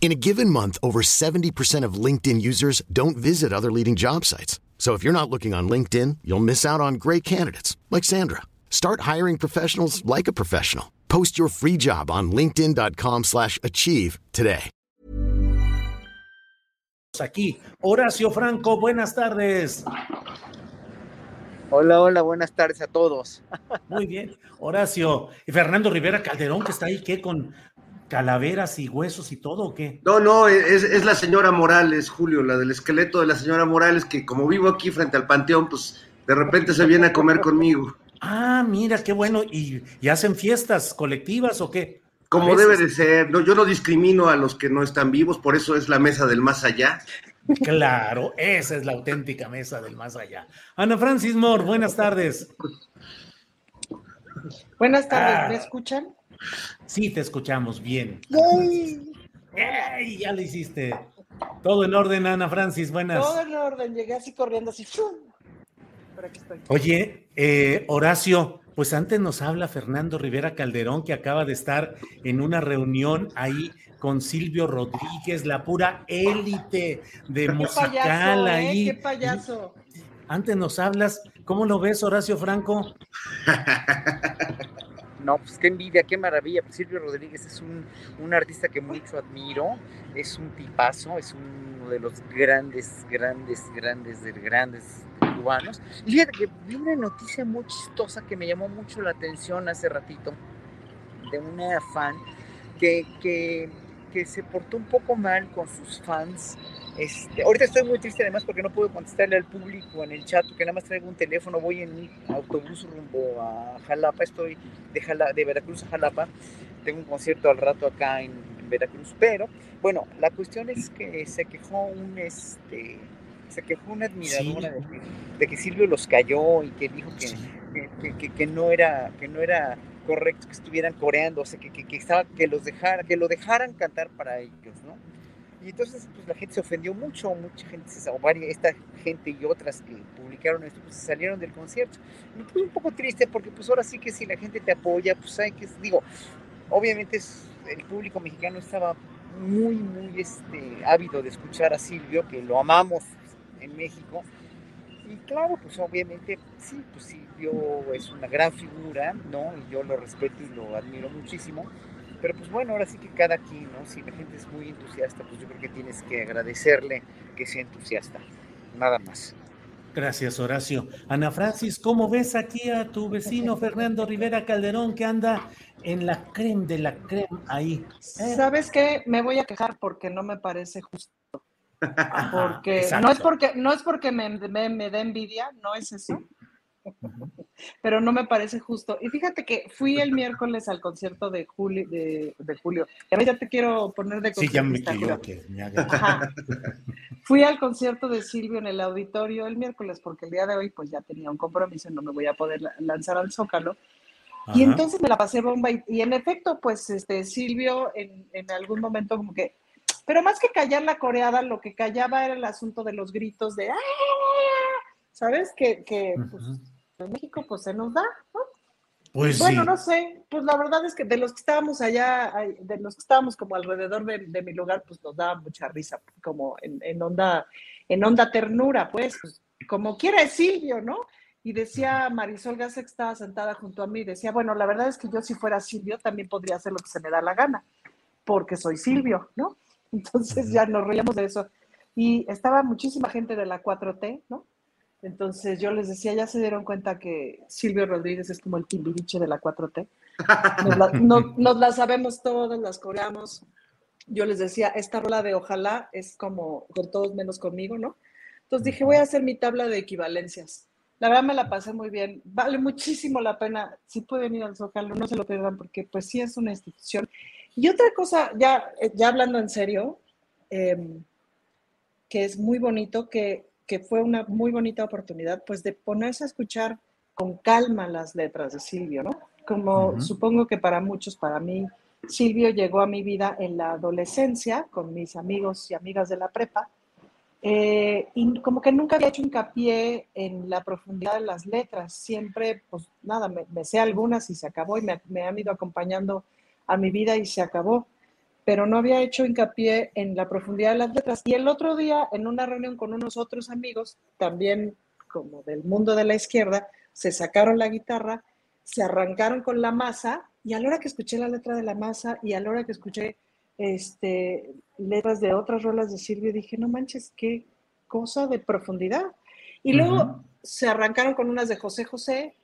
In a given month, over 70% of LinkedIn users don't visit other leading job sites. So if you're not looking on LinkedIn, you'll miss out on great candidates like Sandra. Start hiring professionals like a professional. Post your free job on linkedin.com/achieve today. Aquí, Horacio Franco, buenas tardes. Hola, hola, buenas tardes a todos. Muy bien, Horacio. Y Fernando Rivera Calderón, que está ahí, ¿qué? Con calaveras y huesos y todo o qué? No, no, es, es, la señora Morales, Julio, la del esqueleto de la señora Morales, que como vivo aquí frente al panteón, pues de repente se viene a comer conmigo. Ah, mira, qué bueno. ¿Y, y hacen fiestas colectivas o qué? Como debe de ser. No, yo no discrimino a los que no están vivos, por eso es la mesa del más allá. Claro, esa es la auténtica mesa del más allá. Ana Francis Moore, buenas tardes. Buenas tardes, ah. ¿me escuchan? Sí, te escuchamos bien. ¡Ey! Ya lo hiciste. Todo en orden, Ana Francis, buenas. Todo en orden, llegué así corriendo, así. Oye, eh, Horacio, pues antes nos habla Fernando Rivera Calderón, que acaba de estar en una reunión ahí con Silvio Rodríguez, la pura élite de ¿Qué musical payaso, ¿eh? ahí. ¿Qué payaso? Antes nos hablas, ¿cómo lo ves, Horacio Franco? No, pues qué envidia, qué maravilla. Pues Silvio Rodríguez es un, un, artista que mucho admiro, es un tipazo, es uno de los grandes, grandes, grandes, de grandes cubanos. Y fíjate que vi una noticia muy chistosa que me llamó mucho la atención hace ratito de una fan que, que, que se portó un poco mal con sus fans este, ahorita estoy muy triste además porque no puedo contestarle al público en el chat porque nada más traigo un teléfono, voy en un autobús rumbo a Jalapa, estoy de, de Veracruz a Jalapa, tengo un concierto al rato acá en, Veracruz, pero bueno, la cuestión es que se quejó un este se quejó una admiradora de, que, Silvio los cayó y que dijo que, que, que, no era que no era correcto que estuvieran coreando, o sea, que, que, estaba, que los dejara, que lo dejaran cantar para ellos, ¿no? Y entonces pues, la gente se ofendió mucho, mucha gente, o varias, esta gente y otras que publicaron esto, pues salieron del concierto. Me puse un poco triste porque pues ahora sí que si la gente te apoya, pues hay que, digo, obviamente es, el público mexicano estaba muy, muy este, ávido de escuchar a Silvio, que lo amamos en México. Y claro, pues obviamente sí, pues Silvio es una gran figura, ¿no? Y yo lo respeto y lo admiro muchísimo pero pues bueno, ahora sí que cada quien, ¿no? Si la gente es muy entusiasta, pues yo creo que tienes que agradecerle que sea entusiasta. Nada más. Gracias, Horacio. Ana Francis, ¿cómo ves aquí a tu vecino Fernando Rivera Calderón que anda en la creme de la creme ahí? ¿Eh? ¿Sabes qué? Me voy a quejar porque no me parece justo. Porque no es porque no es porque me, me, me dé envidia, no es eso pero no me parece justo. Y fíjate que fui el miércoles al concierto de, Julio, de, Julio. ya te quiero poner de Sí, ya me equivoqué. Fui al concierto de Silvio en el auditorio el miércoles porque el día de hoy pues ya tenía un compromiso, no me voy a poder lanzar al Zócalo. Y entonces me la pasé bomba y, en efecto pues este Silvio en, en algún momento como que pero más que callar la coreada, lo que callaba era el asunto de los gritos de ¡Ah! ¿sabes? Que, que pues, en México pues se nos da, ¿no? Pues bueno, no sé, pues la verdad es que de los que estábamos allá, de los que estábamos como alrededor de, mi lugar, pues nos daba mucha risa, como en, onda, en onda ternura, pues, pues como quiera Silvio, ¿no? Y decía Marisol Gase que estaba sentada junto a mí, decía, bueno, la verdad es que yo si fuera Silvio también podría hacer lo que se me da la gana, porque soy Silvio, ¿no? Entonces ya nos reíamos de eso. y estaba muchísima gente de la 4T, ¿no? Entonces yo les decía, ya se dieron cuenta que Silvio Rodríguez es como el timbiriche de la 4T. Nos la, nos la sabemos todas, las coreamos. Yo les decía, esta rola de ojalá es como con todos menos conmigo, ¿no? Entonces dije, voy a hacer mi tabla de equivalencias. La verdad me la pasé muy bien. Vale muchísimo la pena. Si pueden ir al Zócalo, no se lo pierdan porque pues sí es una institución. Y otra cosa, ya, ya hablando en serio, em, que es muy bonito, que, que, fue una muy bonita oportunidad, pues de ponerse a escuchar con calma las letras de Silvio, ¿no? Como supongo que para muchos, para mí, Silvio llegó a mi vida en la adolescencia con mis amigos y amigas de la prepa eh, y como que nunca había hecho hincapié en la profundidad de las letras. Siempre, pues nada, me, sé algunas y se acabó y me, han ido acompañando a mi vida y se acabó. Pero no había hecho hincapié en la profundidad de las letras. Y el otro día, en una reunión con unos otros amigos, también como del mundo de la izquierda, se sacaron la guitarra, se arrancaron con la masa y a la hora que escuché la letra de la masa y a la hora que escuché este, letras de otras rolas de Silvio, dije, no manches, qué cosa de profundidad. Y luego se arrancaron con unas de José José,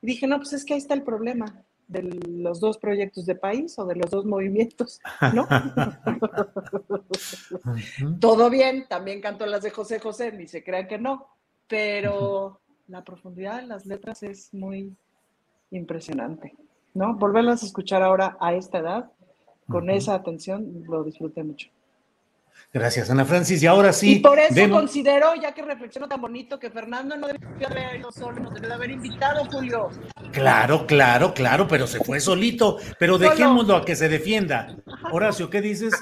y dije, no, pues es que ahí está el problema de los dos proyectos de país o de los dos movimientos, ¿no? Todo bien, también canto las de José José, ni se crean que no, pero la profundidad de las letras es muy impresionante, ¿no? Volverlas a escuchar ahora a esta edad con esa atención lo disfruté mucho. Gracias, Ana Francis. Y ahora sí. Y por eso considero, ya que reflexiono tan bonito, que Fernando no debió haber ido solo, nos debió haber invitado, Julio. Claro, claro, claro, pero se fue solito. Pero dejémoslo a que se defienda. Horacio, ¿qué dices?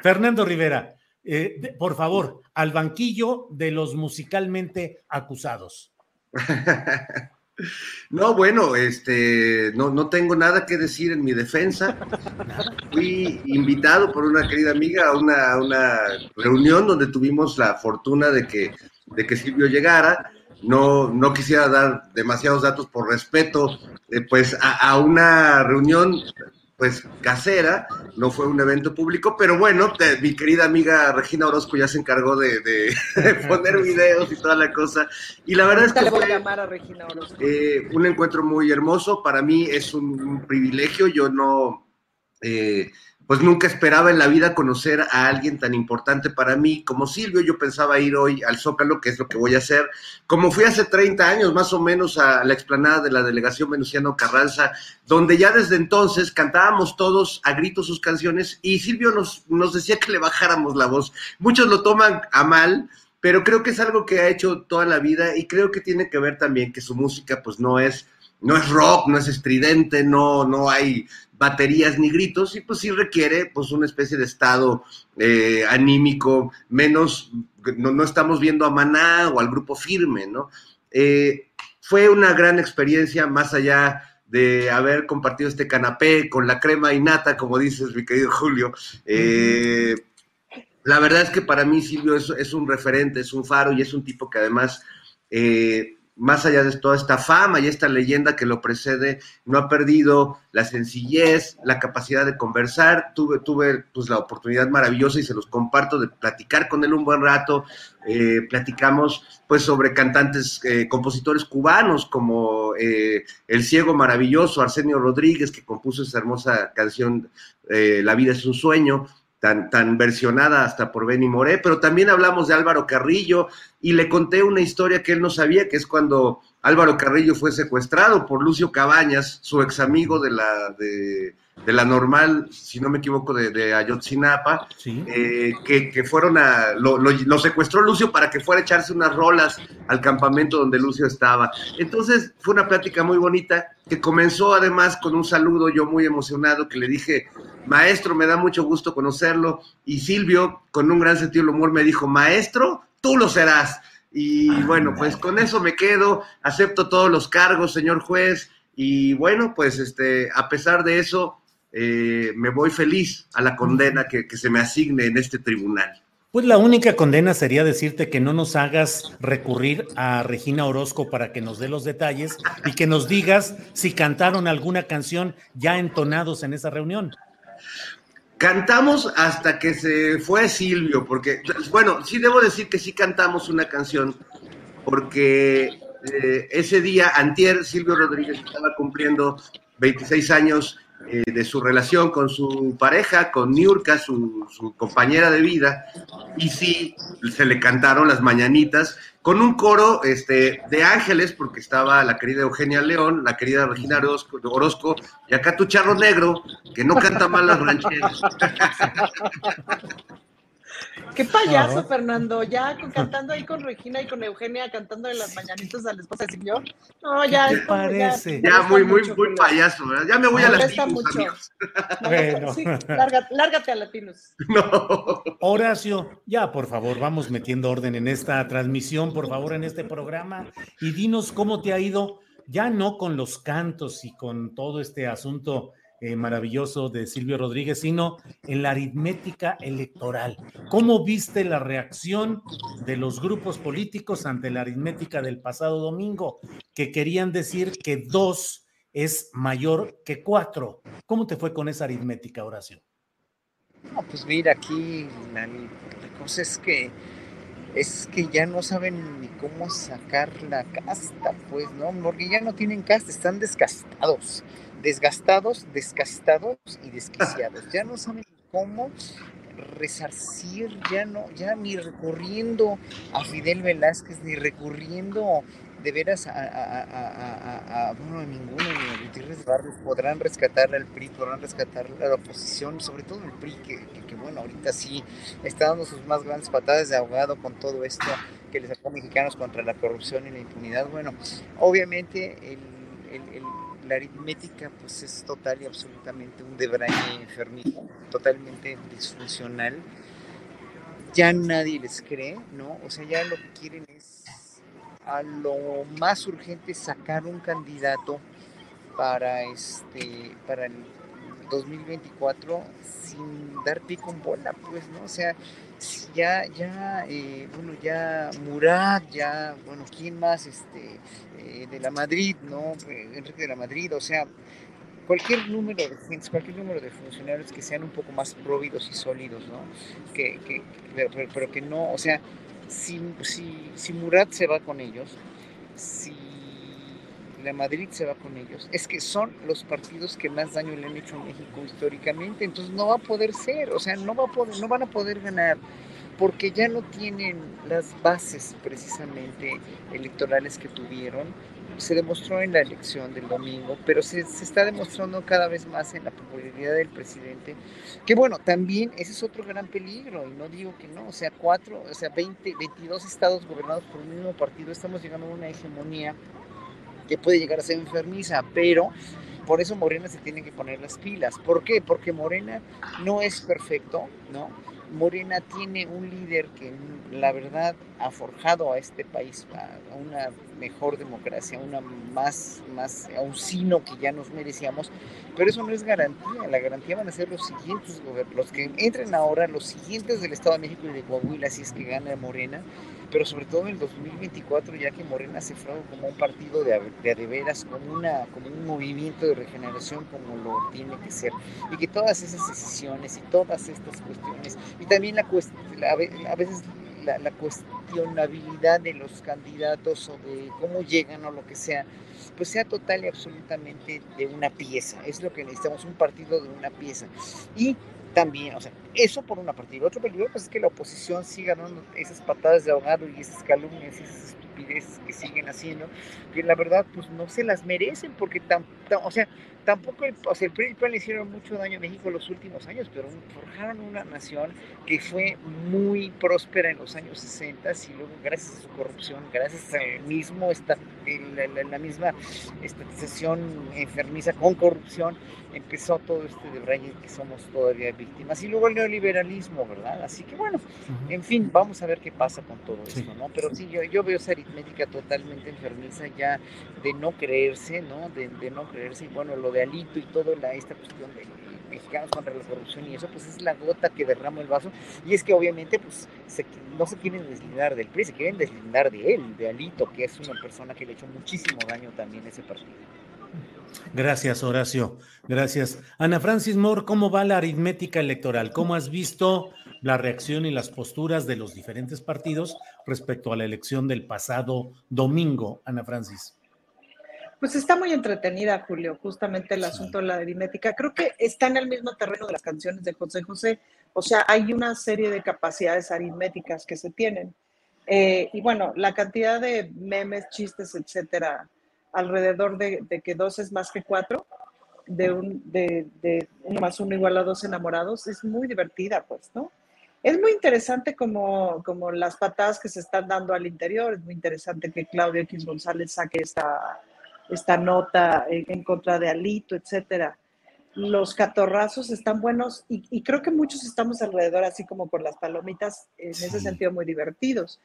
Fernando Rivera, eh, por favor, al banquillo de los musicalmente acusados. No, bueno, este, no, no tengo nada que decir en mi defensa. Fui invitado por una querida amiga a una, una reunión donde tuvimos la fortuna de que, de que Silvio llegara. No, no quisiera dar demasiados datos por respeto, eh, pues a, a, una reunión pues casera, no fue un evento público, pero bueno, mi querida amiga Regina Orozco ya se encargó de, poner videos y toda la cosa. Y la verdad es que fue eh, un encuentro muy hermoso. Para mí es un, privilegio. Yo no, eh, pues nunca esperaba en la vida conocer a alguien tan importante para mí como Silvio. Yo pensaba ir hoy al Zócalo, que es lo que voy a hacer. Como fui hace 30 años más o menos a la explanada de la delegación Venustiano Carranza, donde ya desde entonces cantábamos todos a gritos sus canciones y Silvio nos, nos decía que le bajáramos la voz. Muchos lo toman a mal, pero creo que es algo que ha hecho toda la vida y creo que tiene que ver también que su música pues no es no es rock, no es estridente, no, no hay baterías ni gritos, y pues sí requiere pues una especie de estado eh, anímico, menos, no, estamos viendo a Maná o al grupo firme, ¿no? Eh, fue una gran experiencia, más allá de haber compartido este canapé con la crema y nata, como dices, mi querido Julio. Eh, la verdad es que para mí Silvio es, un referente, es un faro y es un tipo que además más allá de toda esta fama y esta leyenda que lo precede, no ha perdido la sencillez, la capacidad de conversar. Tuve, tuve pues, la oportunidad maravillosa y se los comparto de platicar con él un buen rato. Eh, platicamos pues sobre cantantes, eh, compositores cubanos como eh, El Ciego Maravilloso, Arsenio Rodríguez, que compuso esa hermosa canción La vida es un sueño tan, tan versionada hasta por Benny Moré, pero también hablamos de Álvaro Carrillo y le conté una historia que él no sabía, que es cuando Álvaro Carrillo fue secuestrado por Lucio Cabañas, su ex amigo de la, de, la normal, si no me equivoco, de, Ayotzinapa, eh, que, fueron a, lo, lo, secuestró Lucio para que fuera a echarse unas rolas al campamento donde Lucio estaba. Entonces fue una plática muy bonita que comenzó además con un saludo, yo muy emocionado, que le dije, maestro, me da mucho gusto conocerlo, y Silvio, con un gran sentido del humor, me dijo, maestro, tú lo serás. Y bueno, pues con eso me quedo, acepto todos los cargos, señor juez, y bueno, pues este, a pesar de eso, eh, me voy feliz a la condena que, que se me asigne en este tribunal. Pues la única condena sería decirte que no nos hagas recurrir a Regina Orozco para que nos dé los detalles y que nos digas si cantaron alguna canción ya entonados en esa reunión. Cantamos hasta que se fue Silvio, porque, bueno, sí debo decir que sí cantamos una canción, porque eh, ese día, antier, Silvio Rodríguez estaba cumpliendo 26 años eh, de su relación con su pareja, con Niurka, su, compañera de vida, y sí, se le cantaron las mañanitas con un coro este, de ángeles, porque estaba la querida Eugenia León, la querida Regina Orozco, Orozco y acá tu charro negro, que no canta mal las rancheras. Qué payaso, Fernando, ya cantando ahí con Regina y con Eugenia, cantando en las mañanitas al esposa del señor. No, ya. ¿Qué parece? Ya, muy, muy, muy payaso, ¿verdad? Ya me voy a Latinos, mucho. amigos. bueno. Sí, lárgate, lárgate a Latinos. No. Horacio, ya, por favor, vamos metiendo orden en esta transmisión, por favor, en este programa, y dinos cómo te ha ido, ya no con los cantos y con todo este asunto eh, maravilloso de Silvio Rodríguez, sino en la aritmética electoral. ¿Cómo viste la reacción de los grupos políticos ante la aritmética del pasado domingo, que querían decir que dos es mayor que cuatro? ¿Cómo te fue con esa aritmética, Horacio? No, pues mira, aquí la, la cosa es que es que ya no saben ni cómo sacar la casta, pues, ¿no? Porque ya no tienen casta, están descastados desgastados, descastados y desquiciados. Ya no saben cómo resarcir, ya no, ya ni recurriendo a Fidel Velázquez, ni recurriendo de veras a, bueno, ninguno, ni a Gutiérrez Barrios podrán rescatar al PRI, podrán rescatar a la oposición, sobre todo el PRI, que, bueno, ahorita sí está dando sus más grandes patadas de ahogado con todo esto que les sacó mexicanos contra la corrupción y la impunidad. Bueno, obviamente el aritmética pues es total y absolutamente un debraye enfermizo, totalmente disfuncional. Ya nadie les cree, ¿no? O sea, ya lo que quieren es a lo más urgente sacar un candidato para este para el 2024 sin dar pico en bola, pues, ¿no? O sea, ya, ya, eh, bueno, ya Murat, ya, bueno, ¿quién más? Este, eh, de la Madrid, ¿no? Eh, Enrique de la Madrid, o sea, cualquier número de gente, cualquier número de funcionarios que sean un poco más próvidos y sólidos, ¿no? Que, que pero, que no, o sea, si, si, si Murat se va con ellos, si la Madrid se va con ellos, es que son los partidos que más daño le han hecho a México históricamente, entonces no va a poder ser, o sea, no, va a poder, no van a poder ganar porque ya no tienen las bases precisamente electorales que tuvieron. Se demostró en la elección del domingo, pero se, se, está demostrando cada vez más en la popularidad del presidente, que bueno, también ese es otro gran peligro, y no digo que no, o sea, cuatro, o sea, 20, 22 estados gobernados por un mismo partido, estamos llegando a una hegemonía que puede llegar a ser enfermiza, pero por eso Morena se tiene que poner las pilas. ¿Por qué? Porque Morena no es perfecto, ¿no? Morena tiene un líder que la verdad ha forjado a este país a una mejor democracia, una más, más, a un sino que ya nos merecíamos, pero eso no es garantía, la garantía van a ser los siguientes gobiernos, los que entren ahora, los siguientes del Estado de México y de Coahuila, si es que gana Morena, pero sobre todo en el 2024, ya que Morena se fue como un partido de, de, veras, como, una, como un movimiento de regeneración como lo tiene que ser, y que todas esas decisiones y todas estas cuestiones, y también la, a veces la, la, cuestionabilidad de los candidatos o de cómo llegan o lo que sea, pues sea total y absolutamente de una pieza. Es lo que necesitamos, un partido de una pieza. Y también, o sea, eso por una parte. Y el otro peligro pues, es que la oposición siga dando esas patadas de ahogado y esas calumnias y esas estupideces que siguen haciendo, que la verdad pues no se las merecen porque tan, tan o sea, tampoco el, o sea, el PRI y el PAN le hicieron mucho daño a México en los últimos años, pero forjaron una nación que fue muy próspera en los años 60 y luego gracias a su corrupción, gracias al mismo esta, la, la, la, misma estatización enfermiza con corrupción, empezó todo este de Brian que somos todavía víctimas y luego el neoliberalismo, ¿verdad? Así que bueno, uh -huh. en fin, vamos a ver qué pasa con todo sí. esto, ¿no? Pero sí, yo, yo veo esa aritmética totalmente enfermiza ya de no creerse, ¿no? De, de no creerse y bueno, lo de Alito y toda la, esta cuestión de mexicanos contra la corrupción y eso pues es la gota que derrama el vaso y es que obviamente pues se, no se quieren deslindar del PRI, se quieren deslindar de él, de Alito, que es una persona que le hecho muchísimo daño también a ese partido. Gracias, Horacio. Gracias. Ana Francis Moore, ¿cómo va la aritmética electoral? ¿Cómo has visto la reacción y las posturas de los diferentes partidos respecto a la elección del pasado domingo, Ana Francis? Pues está muy entretenida, Julio, justamente el asunto de la aritmética. Creo que está en el mismo terreno de las canciones de José José. O sea, hay una serie de capacidades aritméticas que se tienen. Eh, y bueno, la cantidad de memes, chistes, etcétera, alrededor de, que dos es más que cuatro, de, un, de, de uno más uno igual a dos enamorados, es muy divertida, pues, ¿no? Es muy interesante como, como las patadas que se están dando al interior, es muy interesante que Claudio X González saque esta esta nota en, contra de Alito, etcétera. Los catorrazos están buenos y, creo que muchos estamos alrededor, así como por las palomitas, en ese sentido muy divertidos.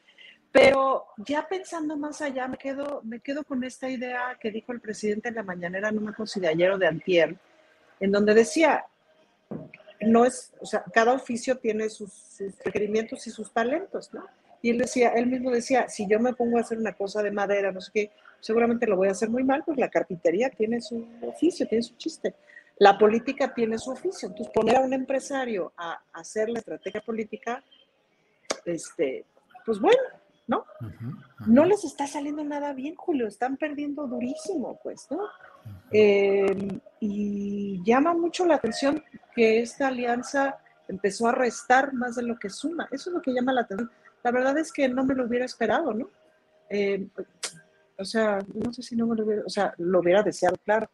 Pero ya pensando más allá, me quedo, me quedo con esta idea que dijo el presidente en la mañanera, no me de ayer o de antier, en donde decía, no es, o sea, cada oficio tiene sus, sus, requerimientos y sus talentos, ¿no? Y él decía, él mismo decía, si yo me pongo a hacer una cosa de madera, no sé qué, seguramente lo voy a hacer muy mal, pues la carpintería tiene su oficio, tiene su chiste. La política tiene su oficio. Entonces, poner a un empresario a hacer la estrategia política, este, pues bueno, ¿no? No les está saliendo nada bien, Julio, están perdiendo durísimo, pues, ¿no? Em, y llama mucho la atención que esta alianza empezó a restar más de lo que suma. Eso es lo que llama la atención. La verdad es que no me lo hubiera esperado, ¿no? Em, o sea, no sé si no me lo hubiera, o sea, lo hubiera deseado, claro,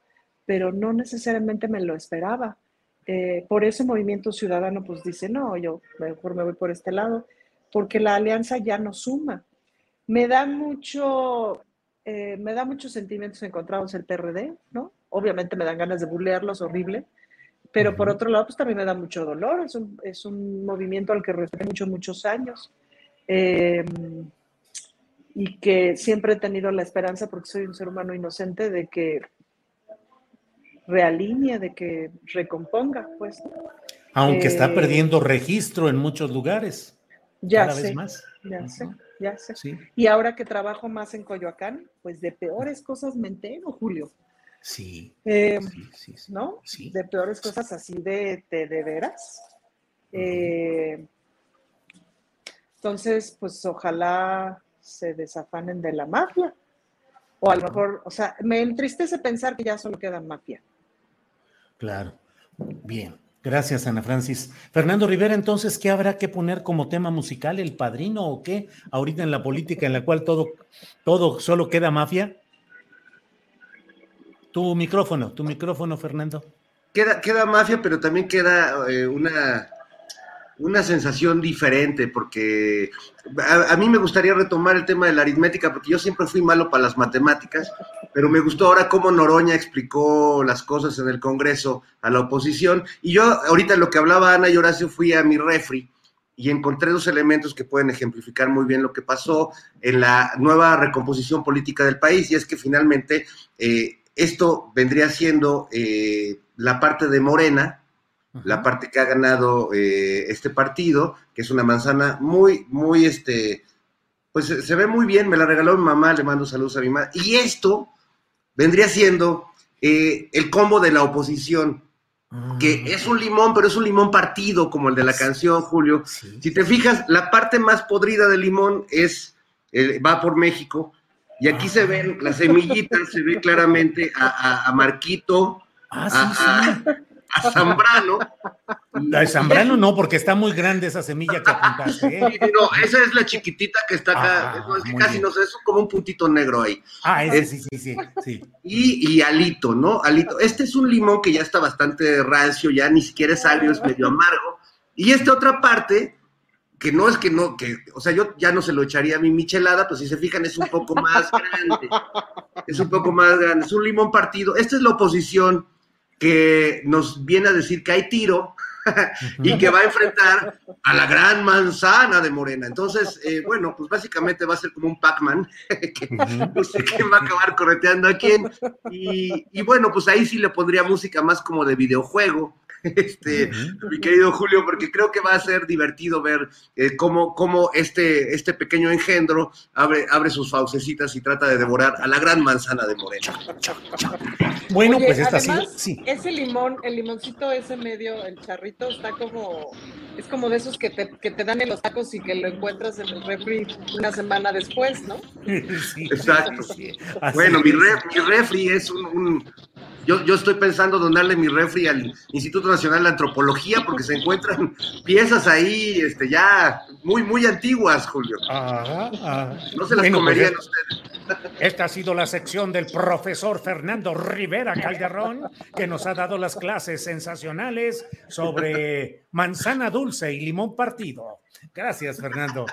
pero no necesariamente me lo esperaba. Eh, por ese movimiento ciudadano, pues dice, no, yo mejor me voy por este lado, porque la alianza ya no suma. Me da mucho, eh, me da muchos sentimientos encontrados el PRD, ¿no? Obviamente me dan ganas de burlearlos, horrible, pero por otro lado, pues también me da mucho dolor, es un, es un movimiento al que respeté mucho, muchos años. Eh, y que siempre he tenido la esperanza, porque soy un ser humano inocente, de que realinee, de que recomponga, pues. Aunque está eh, perdiendo registro en muchos lugares. Ya cada sé, vez más. ya sé, ya sé. Y ahora que trabajo más en Coyoacán, pues de peores cosas me entero, Julio. Sí. Eh, sí, sí, ¿No? De peores cosas así de, de, veras. Eh, entonces, pues ojalá se desafanen de la mafia. O a lo mejor, o sea, me entristece pensar que ya solo queda mafia. Claro. Bien. Gracias, Ana Francis. Fernando Rivera, entonces, ¿qué habrá que poner como tema musical? ¿El padrino o qué? Ahorita en la política en la cual todo, todo solo queda mafia. Tu micrófono, tu micrófono, Fernando. Queda, queda mafia, pero también queda eh, una una sensación diferente, porque a, mí me gustaría retomar el tema de la aritmética, porque yo siempre fui malo para las matemáticas, pero me gustó ahora cómo Noroña explicó las cosas en el Congreso a la oposición. Y yo ahorita lo que hablaba Ana y Horacio fui a mi refri y encontré dos elementos que pueden ejemplificar muy bien lo que pasó en la nueva recomposición política del país, y es que finalmente eh, esto vendría siendo eh, la parte de Morena, la parte que ha ganado eh, este partido, que es una manzana muy, muy, este, pues se ve muy bien, me la regaló mi mamá, le mando saludos a mi mamá. Y esto vendría siendo eh, el combo de la oposición, que mm. es un limón, pero es un limón partido, como el de la canción, Julio. Si te fijas, la parte más podrida del limón es, eh, va por México, y aquí se ven las semillitas, se ve claramente a, Marquito, ah, a Zambrano. La Zambrano no, porque está muy grande esa semilla que apuntaste. ¿eh? No, esa es la chiquitita que está acá. Ah, es que casi no sé, es como un puntito negro ahí. Ah, ese sí, sí, sí. Y, alito, ¿no? Alito. Este es un limón que ya está bastante rancio, ya ni siquiera es agrio, es medio amargo. Y esta otra parte, que no es que no, que, o sea, yo ya no se lo echaría a mi michelada, pues si se fijan es un poco más grande. Es un poco más grande, es un limón partido. Esta es la oposición que nos viene a decir que hay tiro y que va a enfrentar a la gran manzana de Morena. Entonces, eh, bueno, pues básicamente va a ser como un Pac-Man, que no sé quién va a acabar correteando a quién. Y, bueno, pues ahí sí le pondría música más como de videojuego, este, mi querido Julio, porque creo que va a ser divertido ver eh, cómo, cómo este, este pequeño engendro abre, abre sus faucecitas y trata de devorar a la gran manzana de Morena. Bueno, pues esta sí. Ese limón, el limoncito ese medio, el charrito, está como, es como de esos que te, que te dan en los tacos y que lo encuentras en el refri una semana después, ¿no? Sí, Exacto. Bueno, mi, mi refri es un, yo, yo, estoy pensando donarle mi refri al Instituto Nacional de Antropología porque se encuentran piezas ahí este, ya muy, muy antiguas, Julio. No se las pues comerían ustedes. Esta ha sido la sección del profesor Fernando Rivera Calderón, que nos ha dado las clases sensacionales sobre manzana dulce y limón partido. Gracias, Fernando.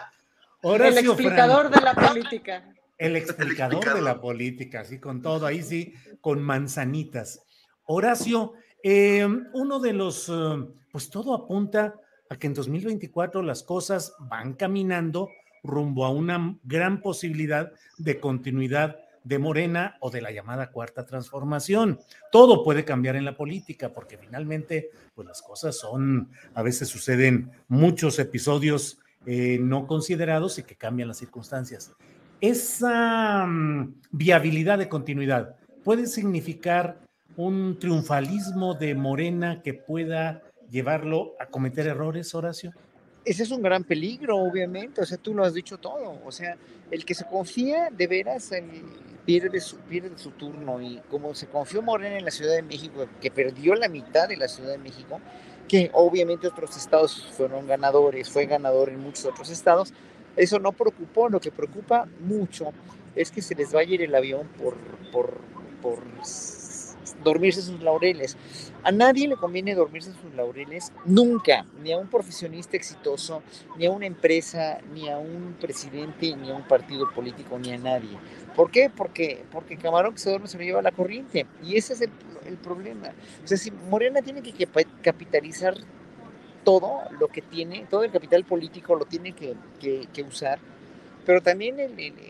el explicador de la política. El explicador, de la política, sí, con todo, ahí sí, con manzanitas. Horacio, eh, uno de los, eh, pues todo apunta a que en 2024 las cosas van caminando rumbo a una gran posibilidad de continuidad de Morena o de la llamada cuarta transformación. Todo puede cambiar en la política porque finalmente, pues las cosas son, a veces suceden muchos episodios eh, no considerados y que cambian las circunstancias esa mm, viabilidad de continuidad puede significar un triunfalismo de Morena que pueda llevarlo a cometer errores, Horacio? Ese es un gran peligro, obviamente, o sea, tú lo has dicho todo, o sea, el que se confía de veras pierde, su, pierde su turno y como se confió Morena en la Ciudad de México, que perdió la mitad de la Ciudad de México, que obviamente otros estados fueron ganadores, fue ganador en muchos otros estados, eso no preocupó, lo que preocupa mucho es que se les vaya a ir el avión por, por, por dormirse sus laureles. A nadie le conviene dormirse sus laureles nunca, ni a un profesionista exitoso, ni a una empresa, ni a un presidente, ni a un partido político, ni a nadie. ¿Por qué? Porque, porque camarón que se duerme se lo lleva la corriente. Y ese es el, el problema. O sea, si Morena tiene que capitalizar todo lo que tiene, todo el capital político lo tiene que, que, usar, pero también,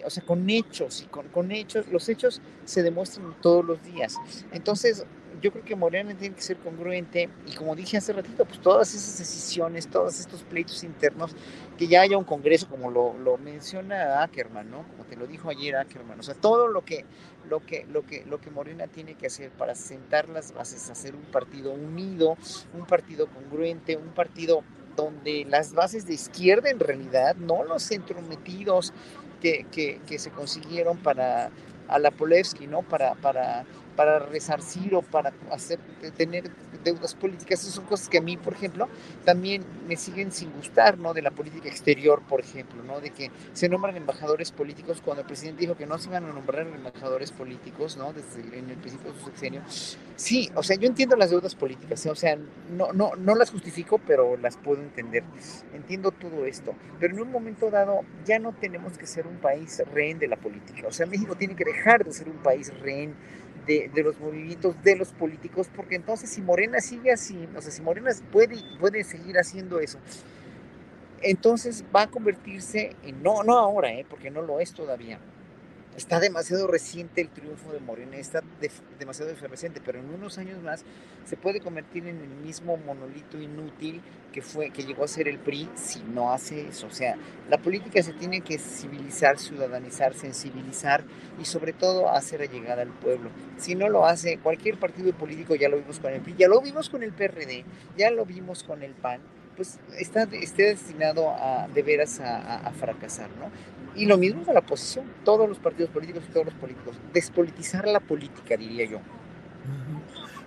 o sea, con hechos y con, con, hechos, los hechos se demuestran todos los días. Entonces, yo creo que Morena tiene que ser congruente y como dije hace ratito, pues todas esas decisiones, todos estos pleitos internos, que ya haya un congreso, como lo, lo menciona Ackerman, ¿no? Como te lo dijo ayer Ackerman, o sea, todo lo que lo que, lo que, lo que Morena tiene que hacer para sentar las bases, hacer un partido unido, un partido congruente, un partido donde las bases de izquierda en realidad, no los entrometidos que, que, que se consiguieron para a la Polevsky, ¿no? Para, para, para resarcir o para hacer, tener deudas políticas. Esas son cosas que a mí, por ejemplo, también me siguen sin gustar, ¿no? De la política exterior, por ejemplo, ¿no? De que se nombran embajadores políticos cuando el presidente dijo que no se iban a nombrar embajadores políticos, ¿no? Desde el, en el principio de su sexenio. Sí, o sea, yo entiendo las deudas políticas, ¿eh? o sea, no, no, no las justifico, pero las puedo entender. Entiendo todo esto, pero en un momento dado ya no tenemos que ser un país rehén de la política. O sea, México tiene que dejar de ser un país rehén de, los movimientos de los políticos, porque entonces si Morena sigue así, o sea, si Morena puede, puede seguir haciendo eso, entonces va a convertirse en, no, no ahora, ¿eh? porque no lo es todavía, está demasiado reciente el triunfo de Morena, está demasiado efervescente, pero en unos años más se puede convertir en el mismo monolito inútil que fue que llegó a ser el PRI si no hace eso. O sea, la política se tiene que civilizar, ciudadanizar, sensibilizar y sobre todo hacer llegar al pueblo. Si no lo hace, cualquier partido político ya lo vimos con el PRI, ya lo vimos con el PRD, ya lo vimos con el PAN pues está, esté destinado a de veras a fracasar, ¿no? Y lo mismo con la oposición, todos los partidos políticos y todos los políticos. Despolitizar la política, diría yo.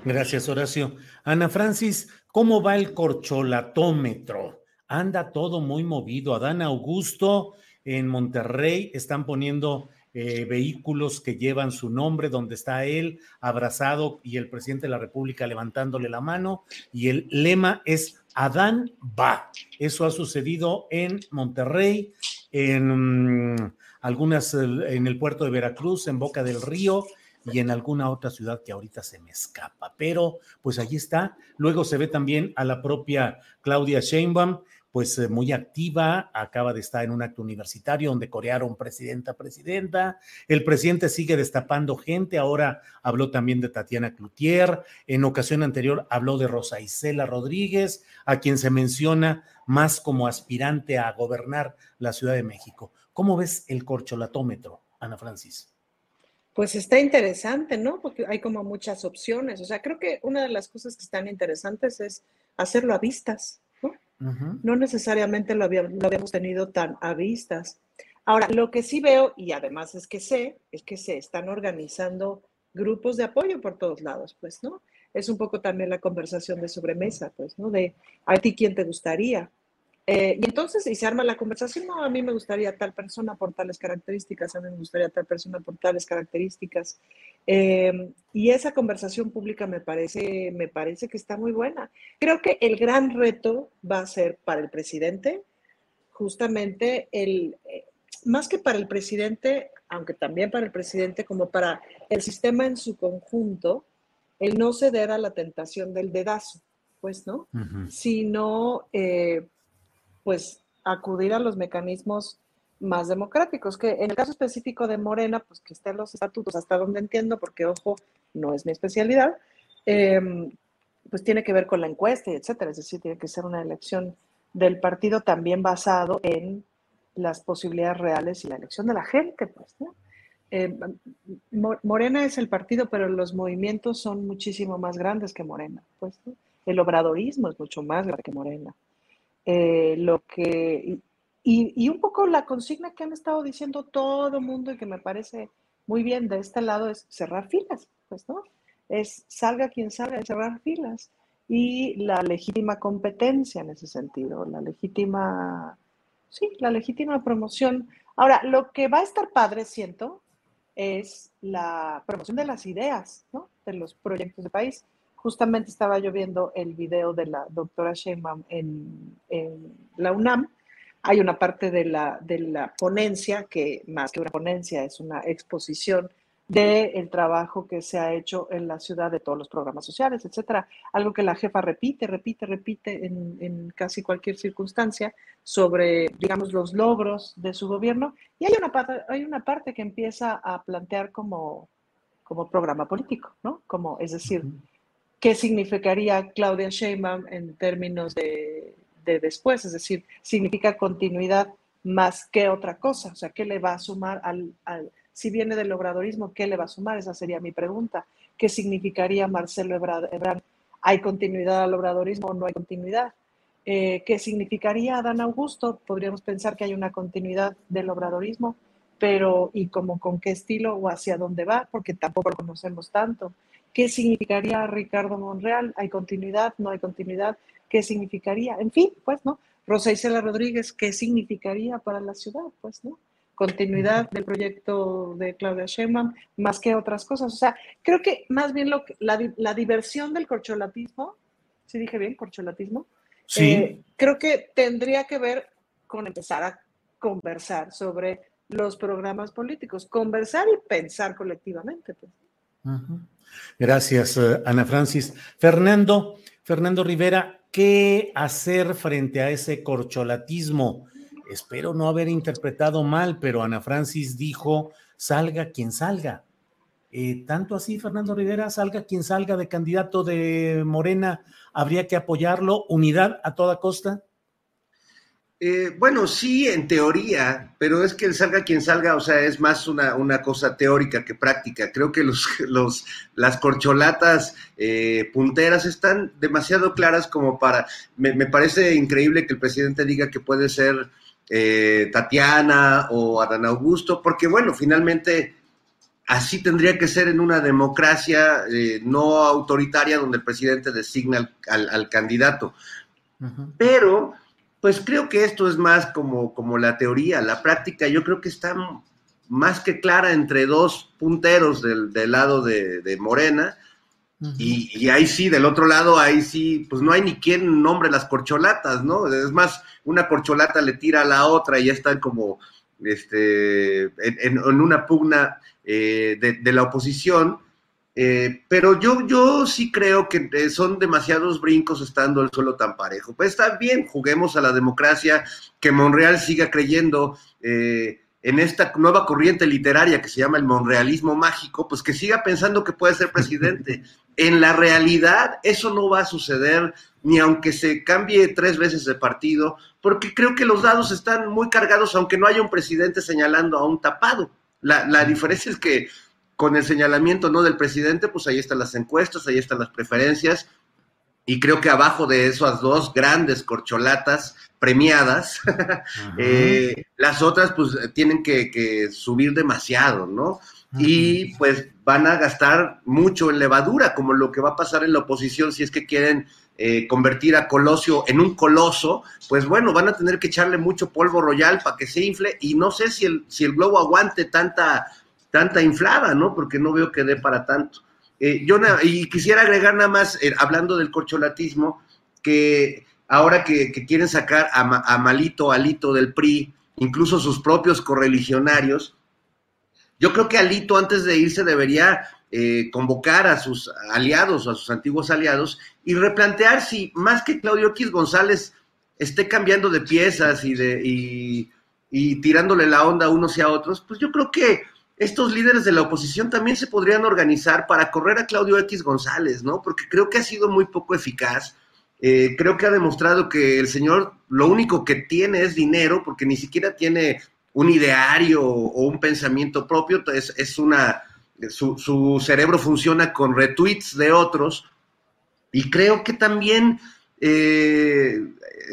Gracias, Horacio. Ana Francis, ¿cómo va el corcholatómetro? Anda todo muy movido. Adán Augusto en Monterrey están poniendo eh, vehículos que llevan su nombre, donde está él abrazado y el presidente de la República levantándole la mano. Y el lema es Adán va. Eso ha sucedido en Monterrey, en mm, algunas, en el puerto de Veracruz, en Boca del Río y en alguna otra ciudad que ahorita se me escapa. Pero pues allí está. Luego se ve también a la propia Claudia Sheinbaum pues eh, muy activa, acaba de estar en un acto universitario donde corearon presidenta, presidenta, el presidente sigue destapando gente, ahora habló también de Tatiana Cloutier, en ocasión anterior habló de Rosa Isela Rodríguez, a quien se menciona más como aspirante a gobernar la Ciudad de México. ¿Cómo ves el corcholatómetro, Ana Francis? Pues está interesante, ¿no? Porque hay como muchas opciones. O sea, creo que una de las cosas que están interesantes es hacerlo a vistas, ¿no? Necesariamente lo, lo habíamos tenido tan a vistas. Ahora, lo que sí veo, y además es que sé, es que se están organizando grupos de apoyo por todos lados, pues, ¿no? Es un poco también la conversación de sobremesa, pues, ¿no? De a ti quién te gustaría, eh, y entonces, y se arma la conversación, no, a mí me gustaría tal persona por tales características, a mí me gustaría tal persona por tales características. Eh, y esa conversación pública me parece, me parece que está muy buena. Creo que el gran reto va a ser para el presidente, justamente el, eh, más que para el presidente, aunque también para el presidente, como para el sistema en su conjunto, el no ceder a la tentación del dedazo, pues, ¿no? Sino pues acudir a los mecanismos más democráticos, que en el caso específico de Morena, pues que estén los estatutos, hasta donde entiendo, porque ojo, no es mi especialidad, em, pues tiene que ver con la encuesta y etcétera, es decir, tiene que ser una elección del partido también basado en las posibilidades reales y la elección de la gente, pues, ¿no? Em, Morena es el partido, pero los movimientos son muchísimo más grandes que Morena, pues, El obradorismo es mucho más grande que Morena. Eh, lo que, y, un poco la consigna que han estado diciendo todo el mundo y que me parece muy bien de este lado es cerrar filas, pues, ¿no? Es salga quien salga de cerrar filas y la legítima competencia en ese sentido, la legítima, sí, la legítima promoción. Ahora, lo que va a estar padre, siento, es la promoción de las ideas, ¿no? De los proyectos de país. Justamente estaba yo viendo el video de la doctora Sheinbaum en, la UNAM. Hay una parte de la, de la ponencia, que más que una ponencia es una exposición del trabajo que se ha hecho en la ciudad de todos los programas sociales, etcétera. Algo que la jefa repite, repite, repite en, en, casi cualquier circunstancia sobre, digamos, los logros de su gobierno. Y hay una parte, hay una parte que empieza a plantear como, como programa político, ¿no? Como, es decir, qué significaría Claudia Sheinbaum en términos de, después, es decir, significa continuidad más que otra cosa, o sea, ¿qué le va a sumar al, si viene del obradorismo, qué le va a sumar? Esa sería mi pregunta. ¿Qué significaría Marcelo Ebrard? ¿Hay continuidad al obradorismo o no hay continuidad? Eh, ¿Qué significaría Adán Augusto? Podríamos pensar que hay una continuidad del obradorismo, pero ¿y como con qué estilo o hacia dónde va? Porque tampoco lo conocemos tanto. ¿Qué significaría Ricardo Monreal? ¿Hay continuidad? ¿No hay continuidad? ¿Qué significaría? En fin, pues, ¿no? Rosa Isela Rodríguez, ¿qué significaría para la ciudad? Pues, ¿no? Continuidad del proyecto de Claudia Sheinbaum, más que otras cosas. O sea, creo que más bien lo la, diversión del corcholatismo, ¿sí dije bien, corcholatismo? Sí. Eh, creo que tendría que ver con empezar a conversar sobre los programas políticos, conversar y pensar colectivamente. Pues. Gracias, eh, Ana Francis. Fernando, Fernando Rivera, ¿qué hacer frente a ese corcholatismo? Espero no haber interpretado mal, pero Ana Francis dijo, salga quien salga. Eh, tanto así, Fernando Rivera, salga quien salga de candidato de Morena, habría que apoyarlo, unidad a toda costa. Eh, bueno, sí, en teoría, pero es que salga quien salga, o sea, es más una, una cosa teórica que práctica. Creo que los, los, las corcholatas eh, punteras están demasiado claras como para... Me, parece increíble que el presidente diga que puede ser eh, Tatiana o Adán Augusto, porque bueno, finalmente así tendría que ser en una democracia no autoritaria donde el presidente designa al, candidato. Pero pues creo que esto es más como, como la teoría, la práctica yo creo que está más que clara entre dos punteros del, lado de, Morena, y, ahí sí, del otro lado, ahí sí, pues no hay ni quien nombre las corcholatas, ¿no? Es más, una corcholata le tira a la otra y ya están como este, en, una pugna eh, de, la oposición, Eh, pero yo, yo sí creo que son demasiados brincos estando el suelo tan parejo. Pues está bien, juguemos a la democracia, que Monreal siga creyendo eh, en esta nueva corriente literaria que se llama el monrealismo mágico, pues que siga pensando que puede ser presidente. en la realidad eso no va a suceder ni aunque se cambie tres veces de partido, porque creo que los dados están muy cargados, aunque no haya un presidente señalando a un tapado. La, la diferencia es que con el señalamiento no del presidente, pues ahí están las encuestas, ahí están las preferencias, y creo que abajo de esas dos grandes corcholatas premiadas, eh, las otras pues tienen que, subir demasiado, ¿no? Y pues van a gastar mucho en levadura, como lo que va a pasar en la oposición si es que quieren eh, convertir a Colosio en un coloso, pues bueno, van a tener que echarle mucho polvo royal para que se infle y no sé si el, si el globo aguante tanta tanta inflada, ¿no? Porque no veo que dé para tanto. Eh, yo y quisiera agregar nada más, eh, hablando del corcholatismo, que ahora que, quieren sacar a, Malito, Alito del PRI, incluso sus propios correligionarios, yo creo que Alito antes de irse debería eh, convocar a sus aliados, a sus antiguos aliados, y replantear si más que Claudio X González esté cambiando de piezas y, de, y, y tirándole la onda a unos y a otros, pues yo creo que estos líderes de la oposición también se podrían organizar para correr a Claudio X González, ¿no? Porque creo que ha sido muy poco eficaz. Eh, creo que ha demostrado que el señor lo único que tiene es dinero, porque ni siquiera tiene un ideario o un pensamiento propio, es, una, su, cerebro funciona con retweets de otros, y creo que también eh,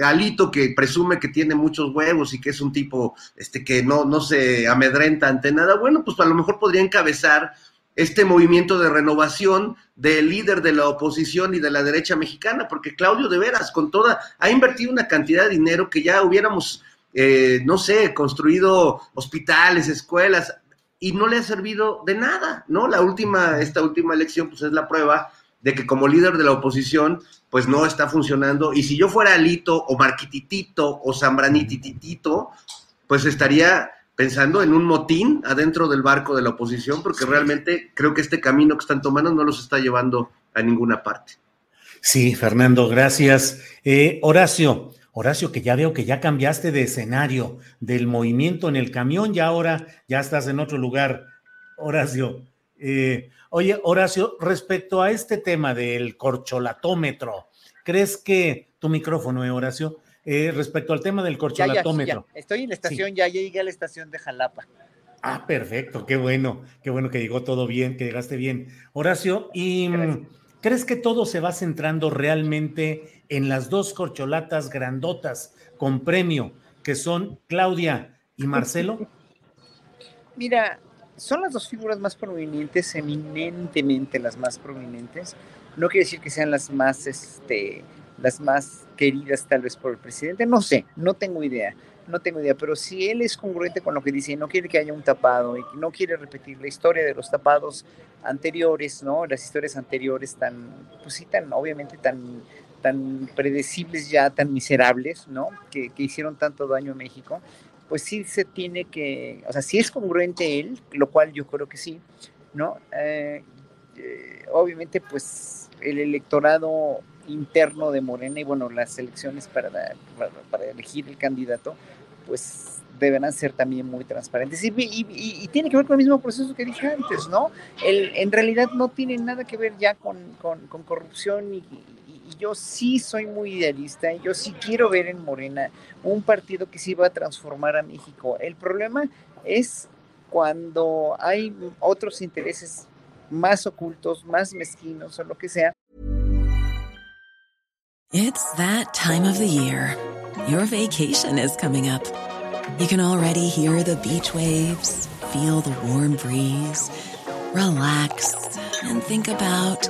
Alito, que presume que tiene muchos huevos y que es un tipo este, que no, no se amedrenta ante nada, bueno, pues a lo mejor podría encabezar este movimiento de renovación del líder de la oposición y de la derecha mexicana, porque Claudio de veras, con toda, ha invertido una cantidad de dinero que ya hubiéramos, eh, no sé, construido hospitales, escuelas, y no le ha servido de nada, ¿no? La última, esta última elección, pues es la prueba de que como líder de la oposición, pues no está funcionando. Y si yo fuera Alito o Marquititito o Zambranititito, pues estaría pensando en un motín adentro del barco de la oposición, porque realmente creo que este camino que están tomando no los está llevando a ninguna parte. Sí, Fernando, gracias. Eh, Horacio, Horacio, que ya veo que ya cambiaste de escenario del movimiento en el camión, y ahora ya estás en otro lugar. Horacio, eh, Oye, Horacio, respecto a este tema del corcholatómetro, ¿crees que tu micrófono, eh, Horacio? Eh, respecto al tema del corcholatómetro. Estoy en la estación, ya, llegué a la estación de Jalapa. Ah, perfecto, qué bueno, qué bueno que llegó todo bien, que llegaste bien. Horacio, ¿y mm, crees que todo se va centrando realmente en las dos corcholatas grandotas con premio, que son Claudia y Marcelo? Mira, son las dos figuras más prominentes, eminentemente las más prominentes. No quiere decir que sean las más, este, las más queridas tal vez por el presidente, no sé, no tengo idea, no tengo idea, pero si él es congruente con lo que dice, no quiere que haya un tapado y no quiere repetir la historia de los tapados anteriores, ¿no? Las historias anteriores tan, pues sí, tan, obviamente tan, tan predecibles ya, tan miserables, ¿no? Que, que hicieron tanto daño a México pues sí se tiene que, o sea, si es congruente él, lo cual yo creo que sí, ¿no? Eh, eh, obviamente, pues el electorado interno de Morena y bueno, las elecciones para, para, elegir el candidato, pues deberán ser también muy transparentes. Y, tiene que ver con el mismo proceso que dije antes, ¿no? El, en realidad no tiene nada que ver ya con, con, con corrupción y, yo sí soy muy idealista yo sí quiero ver en Morena un partido que sí va a transformar a México. El problema es cuando hay otros intereses más ocultos, más mezquinos o lo que sea. It's that time of the year. Your vacation is coming up. You can already hear the beach waves, feel the warm breeze, relax and think about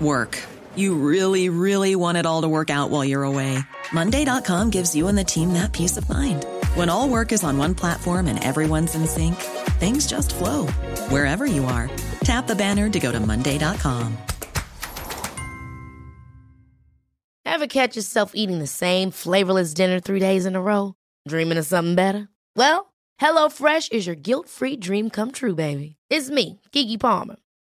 work. You really, really want it all to work out while you're away. Monday.com gives you and the team that peace of mind. When all work is on one platform and everyone's in sync, things just flow wherever you are. Tap the banner to go to Monday.com. Ever catch yourself eating the same flavorless dinner three days in a row? Dreaming of something better? Well, HelloFresh is your guilt free dream come true, baby. It's me, Gigi Palmer.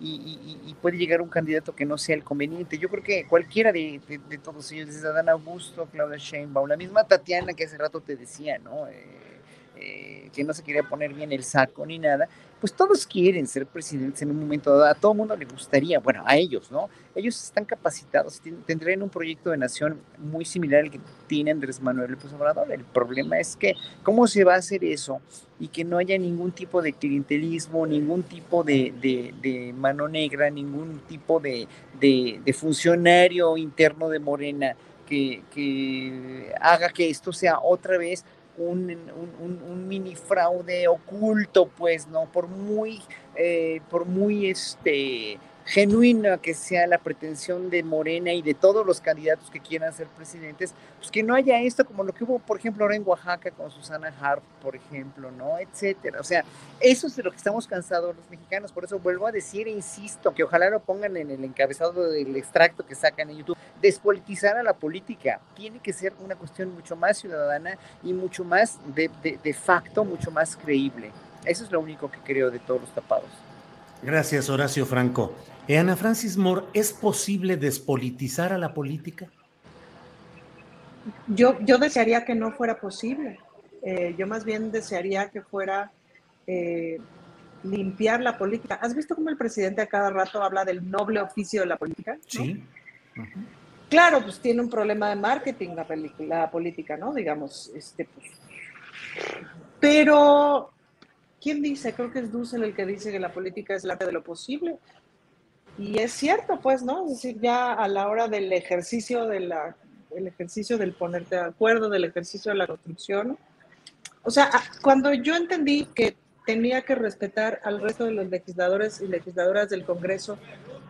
Y, y, y, puede llegar un candidato que no sea el conveniente. Yo creo que cualquiera de, todos ellos, desde Adán Augusto, Claudia Sheinbaum, la misma Tatiana que hace rato te decía, ¿no? Eh, eh, que no se quería poner bien el saco ni nada, pues todos quieren ser presidentes en un momento dado, a todo mundo le gustaría, bueno, a ellos, ¿no? Ellos están capacitados, tendrían un proyecto de nación muy similar al que tiene Andrés Manuel López Obrador. El problema es que, ¿cómo se va a hacer eso? Y que no haya ningún tipo de clientelismo, ningún tipo de, mano negra, ningún tipo de, funcionario interno de Morena que haga que esto sea otra vez un, un, mini fraude oculto, pues, ¿no? Por muy, eh, por muy este, genuina que sea la pretensión de Morena y de todos los candidatos que quieran ser presidentes, pues que no haya esto como lo que hubo, por ejemplo, ahora en Oaxaca con Susana Harp, por ejemplo, ¿no? Etcétera. O sea, eso es de lo que estamos cansados los mexicanos. Por eso vuelvo a decir e insisto que ojalá lo pongan en el encabezado del extracto que sacan en YouTube. Despolitizar a la política tiene que ser una cuestión mucho más ciudadana y mucho más de, de, de facto, mucho más creíble. Eso es lo único que creo de todos los tapados. Gracias, Horacio Franco. Eh, Ana Francis Moore, ¿es posible despolitizar a la política? Yo, yo desearía que no fuera posible. Eh, yo más bien desearía que fuera eh, limpiar la política. ¿Has visto cómo el presidente a cada rato habla del noble oficio de la política? Sí. Claro, pues tiene un problema de marketing la, la política, ¿no? Digamos, este, pues. Pero ¿Quién dice? Creo que es Dussel el que dice que la política es la arte de lo posible. Y es cierto, pues, ¿no? Es decir, ya a la hora del ejercicio de la, el ejercicio del ponerte de acuerdo, del ejercicio de la construcción. O sea, cuando yo entendí que tenía que respetar al resto de los legisladores y legisladoras del Congreso,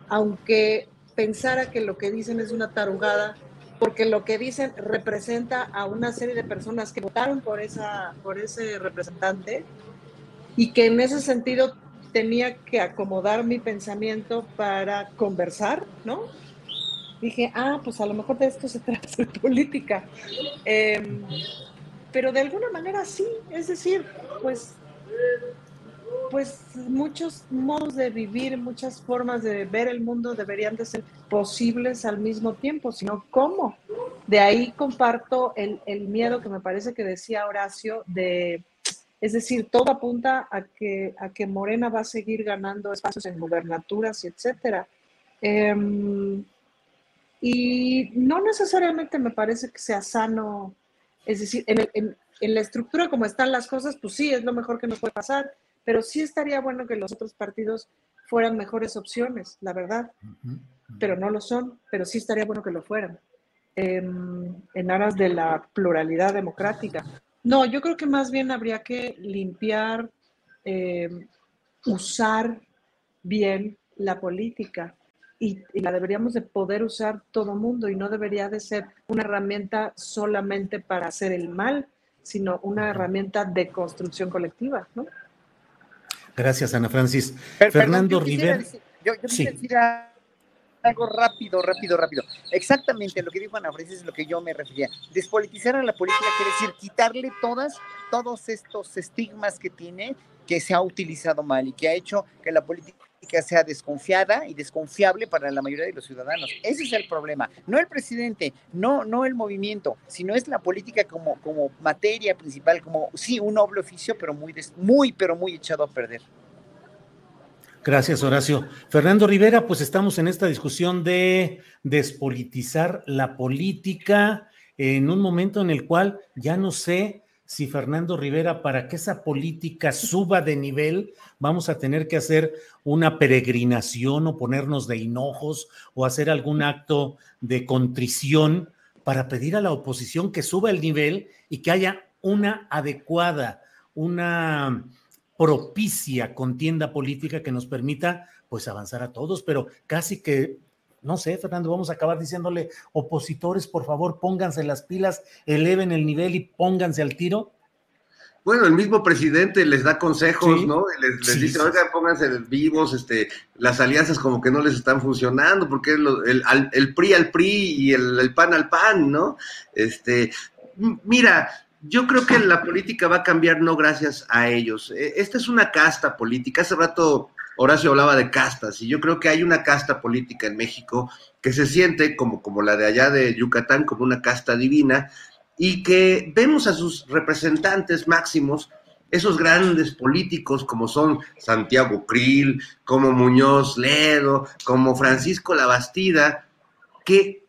aunque pensara que lo que dicen es una tarugada, porque lo que dicen representa a una serie de personas que votaron por, esa, por ese representante, y que en ese sentido tenía que acomodar mi pensamiento para conversar, ¿no? Dije, ah, pues a lo mejor de esto se trata de política. Em, pero de alguna manera sí, es decir, pues, pues muchos modos de vivir, muchas formas de ver el mundo deberían de ser posibles al mismo tiempo, sino cómo. De ahí comparto el, el miedo que me parece que decía Horacio de es decir, todo apunta a que, a que Morena va a seguir ganando espacios en gubernaturas etcétera. Em, y no necesariamente me parece que sea sano, es decir, en, la estructura como están las cosas, pues sí, es lo mejor que nos puede pasar, pero sí estaría bueno que los otros partidos fueran mejores opciones, la verdad, pero no lo son, pero sí estaría bueno que lo fueran, em, en aras de la pluralidad democrática. No, yo creo que más bien habría que limpiar, eh, usar bien la política y, la deberíamos de poder usar todo mundo y no debería de ser una herramienta solamente para hacer el mal, sino una herramienta de construcción colectiva, ¿no? Gracias, Ana Francis. Fernando Rivera. yo, yo decir algo rápido, rápido, rápido. Exactamente lo que dijo Ana Francis es lo que yo me refería. Despolitizar a la política quiere decir quitarle todas, todos estos estigmas que tiene, que se ha utilizado mal y que ha hecho que la política sea desconfiada y desconfiable para la mayoría de los ciudadanos. Ese es el problema. No el presidente, no, no el movimiento, sino es la política como, como materia principal, como sí, un noble oficio, pero muy, muy, pero muy echado a perder. Gracias, Horacio. Fernando Rivera, pues estamos en esta discusión de despolitizar la política en un momento en el cual ya no sé si Fernando Rivera, para que esa política suba de nivel, vamos a tener que hacer una peregrinación o ponernos de hinojos o hacer algún acto de contrición para pedir a la oposición que suba el nivel y que haya una adecuada, una propicia contienda política que nos permita pues avanzar a todos, pero casi que no sé, Fernando, vamos a acabar diciéndole, opositores, por favor, pónganse las pilas, eleven el nivel y pónganse al tiro. Bueno, el mismo presidente les da consejos, ¿no? Les, dice, oigan, pónganse vivos, este, las alianzas como que no les están funcionando, porque el, el, PRI al PRI y el, PAN al PAN, ¿no? Este, mira, yo creo que la política va a cambiar no gracias a ellos. E, esta es una casta política. Hace rato Horacio hablaba de castas y yo creo que hay una casta política en México que se siente como, como la de allá de Yucatán, como una casta divina, y que vemos a sus representantes máximos, esos grandes políticos como son Santiago Krill, como Muñoz Ledo, como Francisco Labastida, que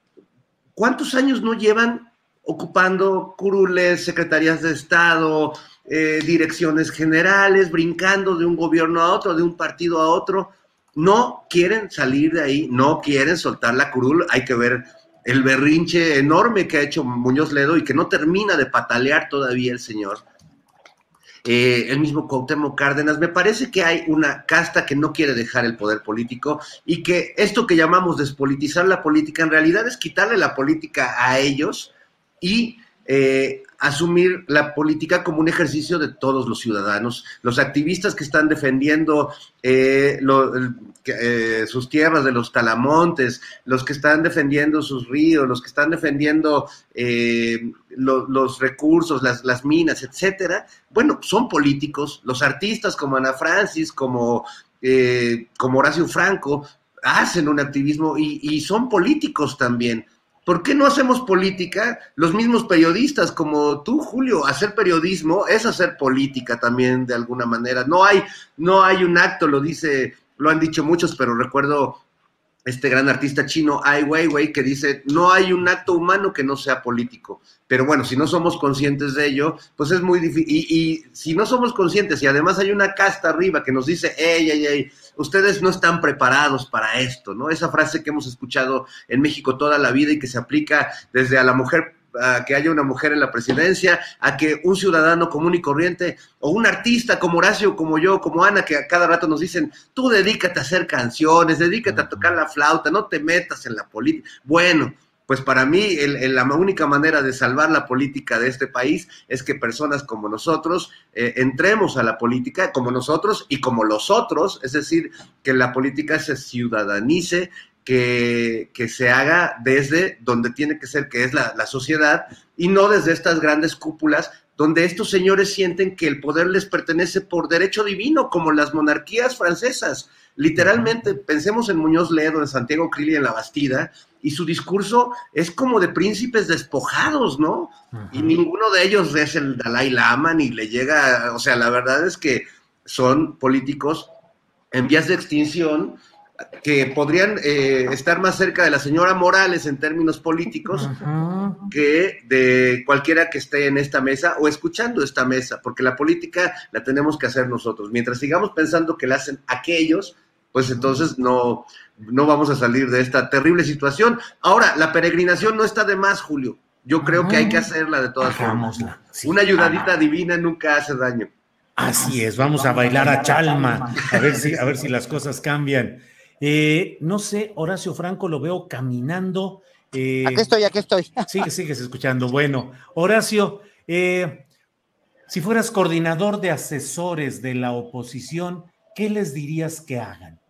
¿cuántos años no llevan ocupando curules, secretarías de Estado, eh, direcciones generales, brincando de un gobierno a otro, de un partido a otro? No quieren salir de ahí, no quieren soltar la curul, hay que ver el berrinche enorme que ha hecho Muñoz Ledo y que no termina de patalear todavía el señor. Eh, el mismo Cuauhtémoc Cárdenas, me parece que hay una casta que no quiere dejar el poder político y que esto que llamamos despolitizar la política en realidad es quitarle la política a ellos y eh, asumir la política como un ejercicio de todos los ciudadanos. Los activistas que están defendiendo eh, eh, sus tierras de los talamontes, los que están defendiendo sus ríos, los que están defendiendo los recursos, las, las, minas, etcétera, bueno, son políticos. Los artistas como Ana Francis, como, como Horacio Franco, hacen un activismo y son políticos también. ¿Por qué no hacemos política? Los mismos periodistas como tú, Julio, hacer periodismo es hacer política también de alguna manera. No hay, no hay un acto, lo dice, lo han dicho muchos, pero recuerdo este gran artista chino Ai Weiwei que dice, no hay un acto humano que no sea político. Pero bueno, si no somos conscientes de ello, pues es muy difícil. Y, y si no somos conscientes y además hay una casta arriba que nos dice, ey, ey, ey, ustedes no están preparados para esto, ¿no? Esa frase que hemos escuchado en México toda la vida y que se aplica desde a la mujer a que haya una mujer en la presidencia, a que un ciudadano común y corriente o un artista como Horacio, como yo, como Ana, que a cada rato nos dicen, tú dedícate a hacer canciones, dedícate a tocar la flauta, no te metas en la política. Bueno, pues para mí la única manera de salvar la política de este país es que personas como nosotros eh, entremos a la política como nosotros y como los otros, es decir, que la política se ciudadanice, que, que se haga desde donde tiene que ser, que es la, la sociedad, y no desde estas grandes cúpulas donde estos señores sienten que el poder les pertenece por derecho divino, como las monarquías francesas. Literalmente, pensemos en Muñoz Ledo, en Santiago Krill y en La Bastida, y su discurso es como de príncipes despojados, ¿no? Y ninguno de ellos es el Dalai Lama ni le llega, o sea, la verdad es que son políticos en vías de extinción que podrían eh, estar más cerca de la señora Morales en términos políticos que de cualquiera que esté en esta mesa o escuchando esta mesa, porque la política la tenemos que hacer nosotros. Mientras sigamos pensando que la hacen aquellos, pues entonces no, no vamos a salir de esta terrible situación. Ahora, la peregrinación no está de más, Julio. Yo creo que hay que hacerla de todas formas. Una ayudadita divina nunca hace daño. Así es, vamos a bailar a Chalma, a ver si, a ver si las cosas cambian. Eh, no sé, Horacio Franco lo veo caminando. Eh, aquí estoy, aquí estoy. Sigue, sigues escuchando. Bueno, Horacio, eh, si fueras coordinador de asesores de la oposición, ¿qué les dirías que hagan?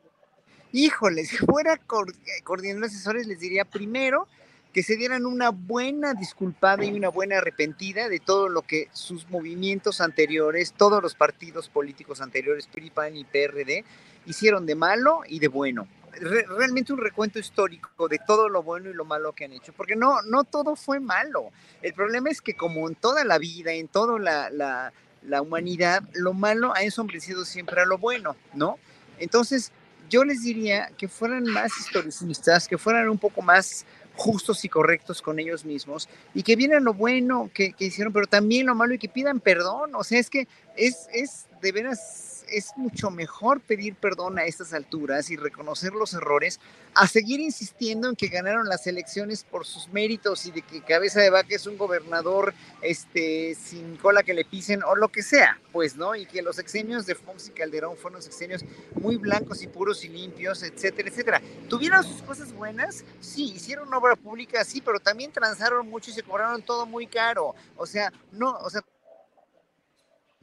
Híjole, si fuera coordinador de asesores, les diría primero que se dieran una buena disculpada y una buena arrepentida de todo lo que sus movimientos anteriores, todos los partidos políticos anteriores, PRI, PAN y PRD, hicieron de malo y de bueno. realmente un recuento histórico de todo lo bueno y lo malo que han hecho, porque no, no todo fue malo. El problema es que como en toda la vida, en toda la, la, la humanidad, lo malo ha ensombrecido siempre a lo bueno, ¿no? Entonces, yo les diría que fueran más historicistas, que fueran un poco más justos y correctos con ellos mismos y que vieran lo bueno que, hicieron, pero también lo malo y que pidan perdón. O sea, es que es, es de veras es mucho mejor pedir perdón a estas alturas y reconocer los errores a seguir insistiendo en que ganaron las elecciones por sus méritos y de que Cabeza de Vaca es un gobernador este, sin cola que le pisen o lo que sea, pues, ¿no? Y que los exenios de Fox y Calderón fueron exenios muy blancos y puros y limpios, etcétera, etcétera. ¿Tuvieron sus cosas buenas? Sí, hicieron obra pública, sí, pero también transaron mucho y se cobraron todo muy caro. O sea, no, o sea,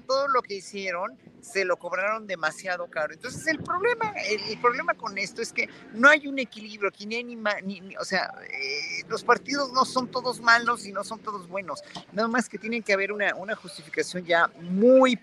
todo lo que hicieron se lo cobraron demasiado caro. Entonces el problema, el, problema con esto es que no hay un equilibrio aquí, ni, ni, o sea, eh, los partidos no son todos malos y no son todos buenos. Nada más que tienen que haber una, una justificación ya muy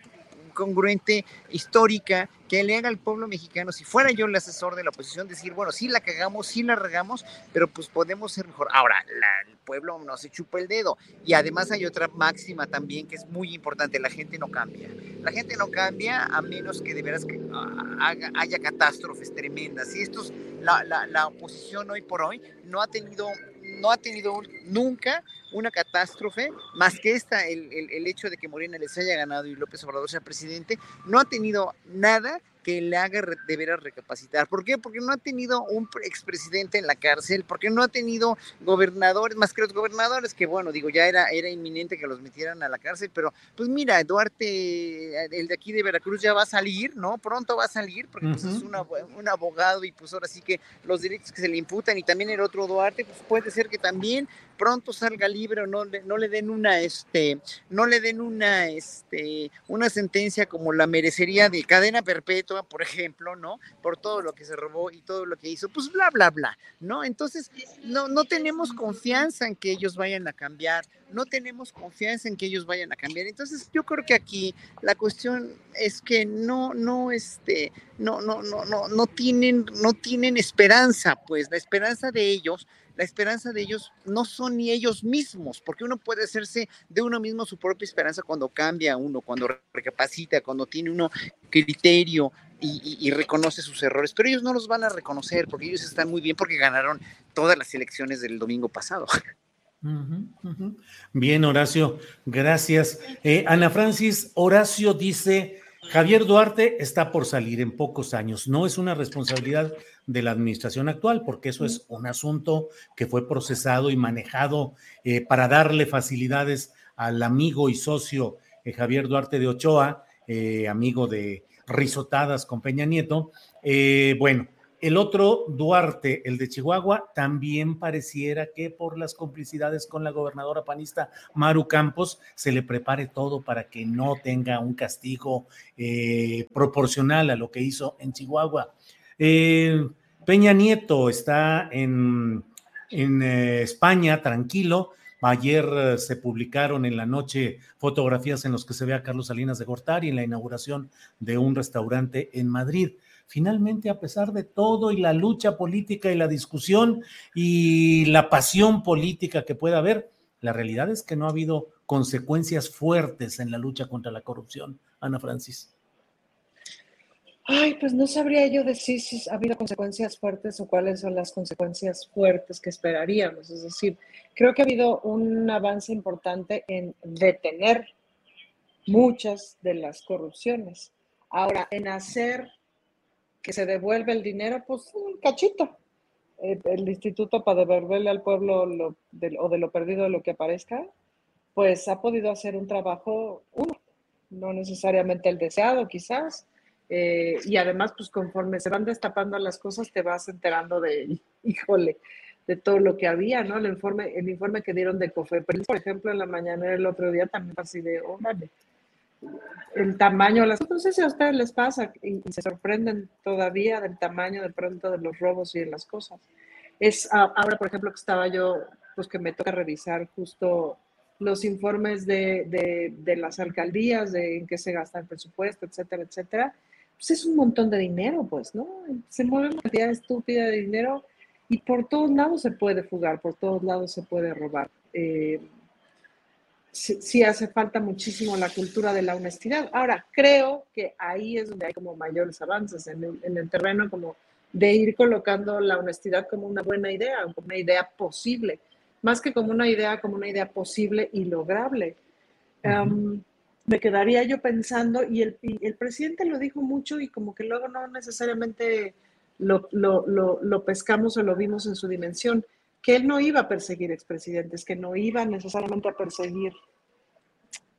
congruente, histórica, que le haga al pueblo mexicano, si fuera yo el asesor de la oposición, decir, bueno, sí la cagamos, sí la regamos, pero pues podemos ser mejor. Ahora, el pueblo no se chupa el dedo. Y además hay otra máxima también que es muy importante, la gente no cambia. La gente no cambia a menos que de veras que ah, haya catástrofes tremendas. Y esto es, la, la, la oposición hoy por hoy no ha tenido no ha tenido nunca una catástrofe, más que esta, el, el, hecho de que Morena les haya ganado y López Obrador sea presidente, no ha tenido nada que le haga de veras recapacitar. ¿Por qué? Porque no ha tenido un expresidente en la cárcel, porque no ha tenido gobernadores, más que los gobernadores, que bueno, digo, ya era, era inminente que los metieran a la cárcel, pero pues mira, Duarte, el de aquí de Veracruz ya va a salir, ¿no? Pronto va a salir, porque pues, es un abogado y pues ahora sí que los delitos que se le imputan y también el otro Duarte, pues puede ser que también pronto salga libre o no, no le den una, este, no le den una, este, una sentencia como la merecería de cadena perpetua, por ejemplo, ¿no? Por todo lo que se robó y todo lo que hizo, pues bla, bla, bla, ¿no? Entonces, no, no tenemos confianza en que ellos vayan a cambiar, no tenemos confianza en que ellos vayan a cambiar. Entonces, yo creo que aquí la cuestión es que no, no, este, no, no, no, no, no tienen, no tienen esperanza, pues la esperanza de ellos la esperanza de ellos no son ni ellos mismos, porque uno puede hacerse de uno mismo su propia esperanza cuando cambia uno, cuando recapacita, cuando tiene uno criterio y, reconoce sus errores, pero ellos no los van a reconocer porque ellos están muy bien porque ganaron todas las elecciones del domingo pasado. Bien, Horacio, gracias. Eh, Ana Francis, Horacio dice, Javier Duarte está por salir en pocos años. No es una responsabilidad de la administración actual, porque eso es un asunto que fue procesado y manejado eh, para darle facilidades al amigo y socio eh, Javier Duarte de Ochoa, eh, amigo de risotadas con Peña Nieto. bueno, el otro, Duarte, el de Chihuahua, también pareciera que por las complicidades con la gobernadora panista Maru Campos se le prepare todo para que no tenga un castigo proporcional a lo que hizo en Chihuahua. Eh, Peña Nieto está en, eh, España, tranquilo. Ayer eh, se publicaron en la noche fotografías en las que se ve a Carlos Salinas de Gortari en la inauguración de un restaurante en Madrid. Finalmente, a pesar de todo y la lucha política y la discusión y la pasión política que pueda haber, la realidad es que no ha habido consecuencias fuertes en la lucha contra la corrupción. Ana Francis. Ay, pues no sabría yo decir si ha habido consecuencias fuertes o cuáles son las consecuencias fuertes que esperaríamos. Es decir, creo que ha habido un avance importante en detener muchas de las corrupciones. Ahora, en hacer que se devuelva el dinero, pues un cachito. El, instituto para devolverle al pueblo lo, o de lo perdido lo que aparezca, pues ha podido hacer un trabajo, uno, no necesariamente el deseado quizás, eh, y además, pues conforme se van destapando las cosas, te vas enterando de, híjole, de todo lo que había, ¿no? El informe, el informe que dieron de COFEPRIS, por ejemplo, en la mañana del otro día también así de, órale, el tamaño, las no sé si a ustedes les pasa y, se sorprenden todavía del tamaño de pronto de los robos y de las cosas. Es ahora, por ejemplo, que estaba yo, pues que me toca revisar justo los informes de, de, las alcaldías, de en qué se gasta el presupuesto, etcétera, etcétera pues es un montón de dinero, pues, ¿no? Se mueve una cantidad estúpida de dinero y por todos lados se puede fugar, por todos lados se puede robar. Eh, sí, hace falta muchísimo la cultura de la honestidad. Ahora, creo que ahí es donde hay como mayores avances en el, en el terreno como de ir colocando la honestidad como una buena idea, como una idea posible, más que como una idea, como una idea posible y lograble. me quedaría yo pensando, y el, el presidente lo dijo mucho y como que luego no necesariamente lo, lo, lo, lo, pescamos o lo vimos en su dimensión, que él no iba a perseguir expresidentes, que no iba necesariamente a perseguir,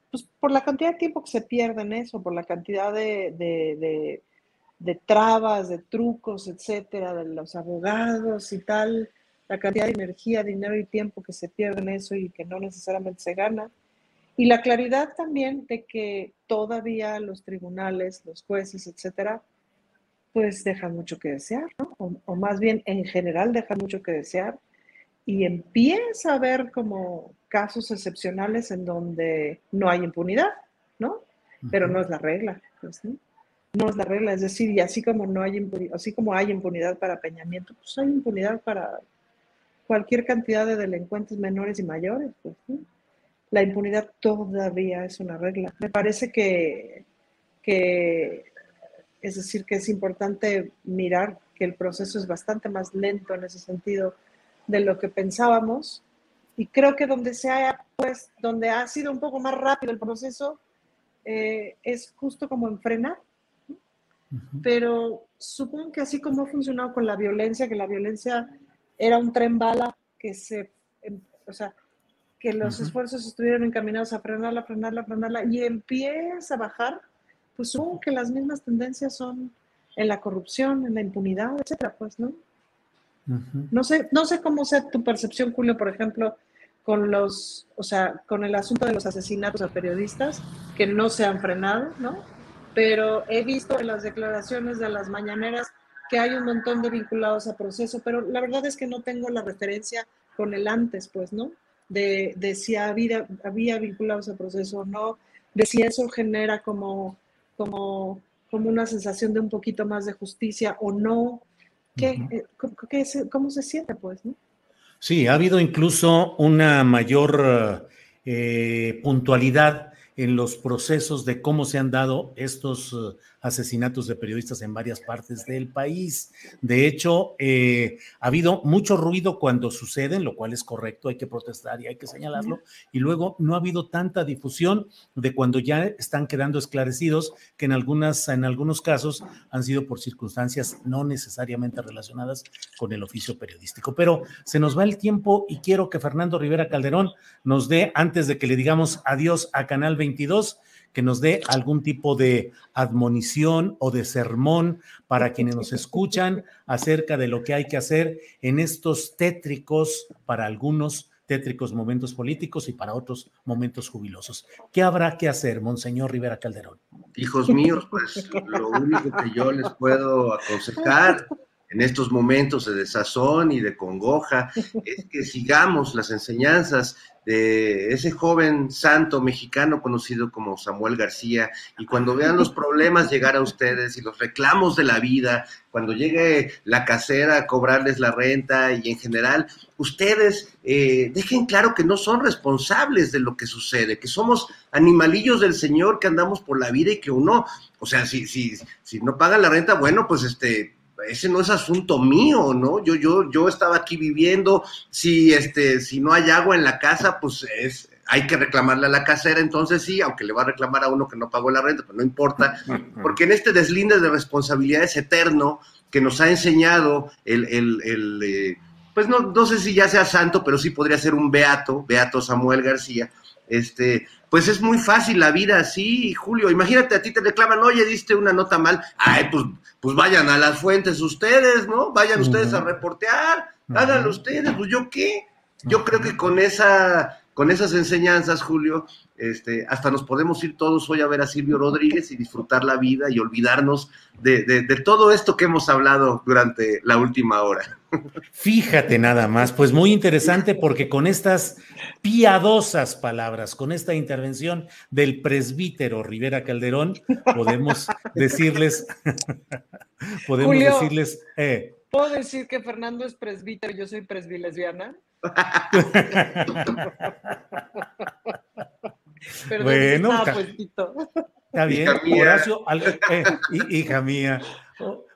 pues por la cantidad de tiempo que se pierde en eso, por la cantidad de, de, de, trabas, de trucos, etcétera, de los abogados y tal, la cantidad de energía, dinero y tiempo que se pierde en eso y que no necesariamente se gana. Y la claridad también de que todavía los tribunales, los jueces, etcétera, pues dejan mucho que desear. O, más bien en general dejan mucho que desear y empieza a haber como casos excepcionales en donde no hay impunidad, ¿no? Pero no es la regla, pues, ¿no? No es la regla, es decir, y así como no hay impunidad, así como hay impunidad para Peñamiento, pues hay impunidad para cualquier cantidad de delincuentes menores y mayores, pues, ¿no? la impunidad todavía es una regla. Me parece que, es decir, que es importante mirar que el proceso es bastante más lento en ese sentido de lo que pensábamos. Y creo que donde se ha, pues, donde ha sido un poco más rápido el proceso, eh, es justo como en frenar. Pero supongo que así como ha funcionado con la violencia, que la violencia era un tren bala que se, em, o sea, que los esfuerzos estuvieron encaminados a frenarla, frenarla, frenarla, y empieza a bajar, pues supongo que las mismas tendencias son en la corrupción, en la impunidad, etcétera, pues, ¿no? No sé, no sé cómo sea tu percepción, Julio, por ejemplo, con los, o sea, con el asunto de los asesinatos a periodistas, que no se han frenado, ¿no? Pero he visto en las declaraciones de las mañaneras que hay un montón de vinculados a proceso, pero la verdad es que no tengo la referencia con el antes, pues, ¿no? de, si había, había vinculado ese proceso o no, de si eso genera como, como, como una sensación de un poquito más de justicia o no. ¿Qué, eh, cómo, se siente, pues? ¿no? Sí, ha habido incluso una mayor eh, puntualidad en los procesos de cómo se han dado estos eh, asesinatos de periodistas en varias partes del país. De hecho, eh, ha habido mucho ruido cuando suceden, lo cual es correcto, hay que protestar y hay que señalarlo, y luego no ha habido tanta difusión de cuando ya están quedando esclarecidos que en, algunas, en algunos casos han sido por circunstancias no necesariamente relacionadas con el oficio periodístico. Pero se nos va el tiempo y quiero que Fernando Rivera Calderón nos dé, antes de que le digamos adiós a Canal 22, que nos dé algún tipo de admonición o de sermón para quienes nos escuchan acerca de lo que hay que hacer en estos tétricos, para algunos tétricos momentos políticos y para otros momentos jubilosos. ¿Qué habrá que hacer, Monseñor Rivera Calderón? Hijos míos, pues lo único que yo les puedo aconsejar en estos momentos de desazón y de congoja es que sigamos las enseñanzas de ese joven santo mexicano conocido como Samuel García y cuando vean los problemas llegar a ustedes y los reclamos de la vida, cuando llegue la casera a cobrarles la renta y en general, ustedes eh, dejen claro que no son responsables de lo que sucede, que somos animalillos del Señor que andamos por la vida y que uno, o sea, si, si, si no pagan la renta, bueno, pues este ese no es asunto mío, ¿no? Yo, yo, yo estaba aquí viviendo, si, este, si no hay agua en la casa, pues es, hay que reclamarle a la casera, entonces sí, aunque le va a reclamar a uno que no pagó la renta, pues no importa, porque en este deslinde de responsabilidades eterno que nos ha enseñado el, el, el eh, pues no, no sé si ya sea santo, pero sí podría ser un beato, beato Samuel García, este, pues es muy fácil la vida así, Julio. Imagínate, a ti te reclaman, oye, diste una nota mal. Ay, pues, pues vayan a las fuentes ustedes, ¿no? Vayan ustedes a reportear, háganlo ustedes, pues yo qué. Yo creo que con esa, con esas enseñanzas, Julio, este, hasta nos podemos ir todos hoy a ver a Silvio Rodríguez y disfrutar la vida y olvidarnos de, de todo esto que hemos hablado durante la última hora. Fíjate nada más, pues muy interesante porque con estas piadosas palabras, con esta intervención del presbítero Rivera Calderón, podemos decirles, podemos decirles... Eh, ¿Puedo decir que Fernando es presbítero y yo soy presbilesbiana? bueno, está bien, Horacio, eh, hija mía,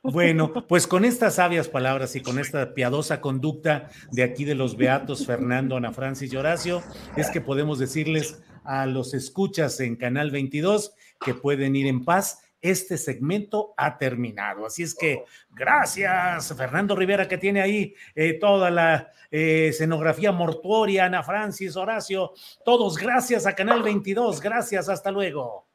bueno, pues con estas sabias palabras y con esta piadosa conducta de aquí de los beatos Fernando, Ana Francis y Horacio, es que podemos decirles a los escuchas en Canal 22 que pueden ir en paz este segmento ha terminado. Así es que gracias, Fernando Rivera, que tiene ahí eh, toda la eh, escenografía mortuoria, Ana Francis, Horacio, todos gracias a Canal 22, gracias, hasta luego.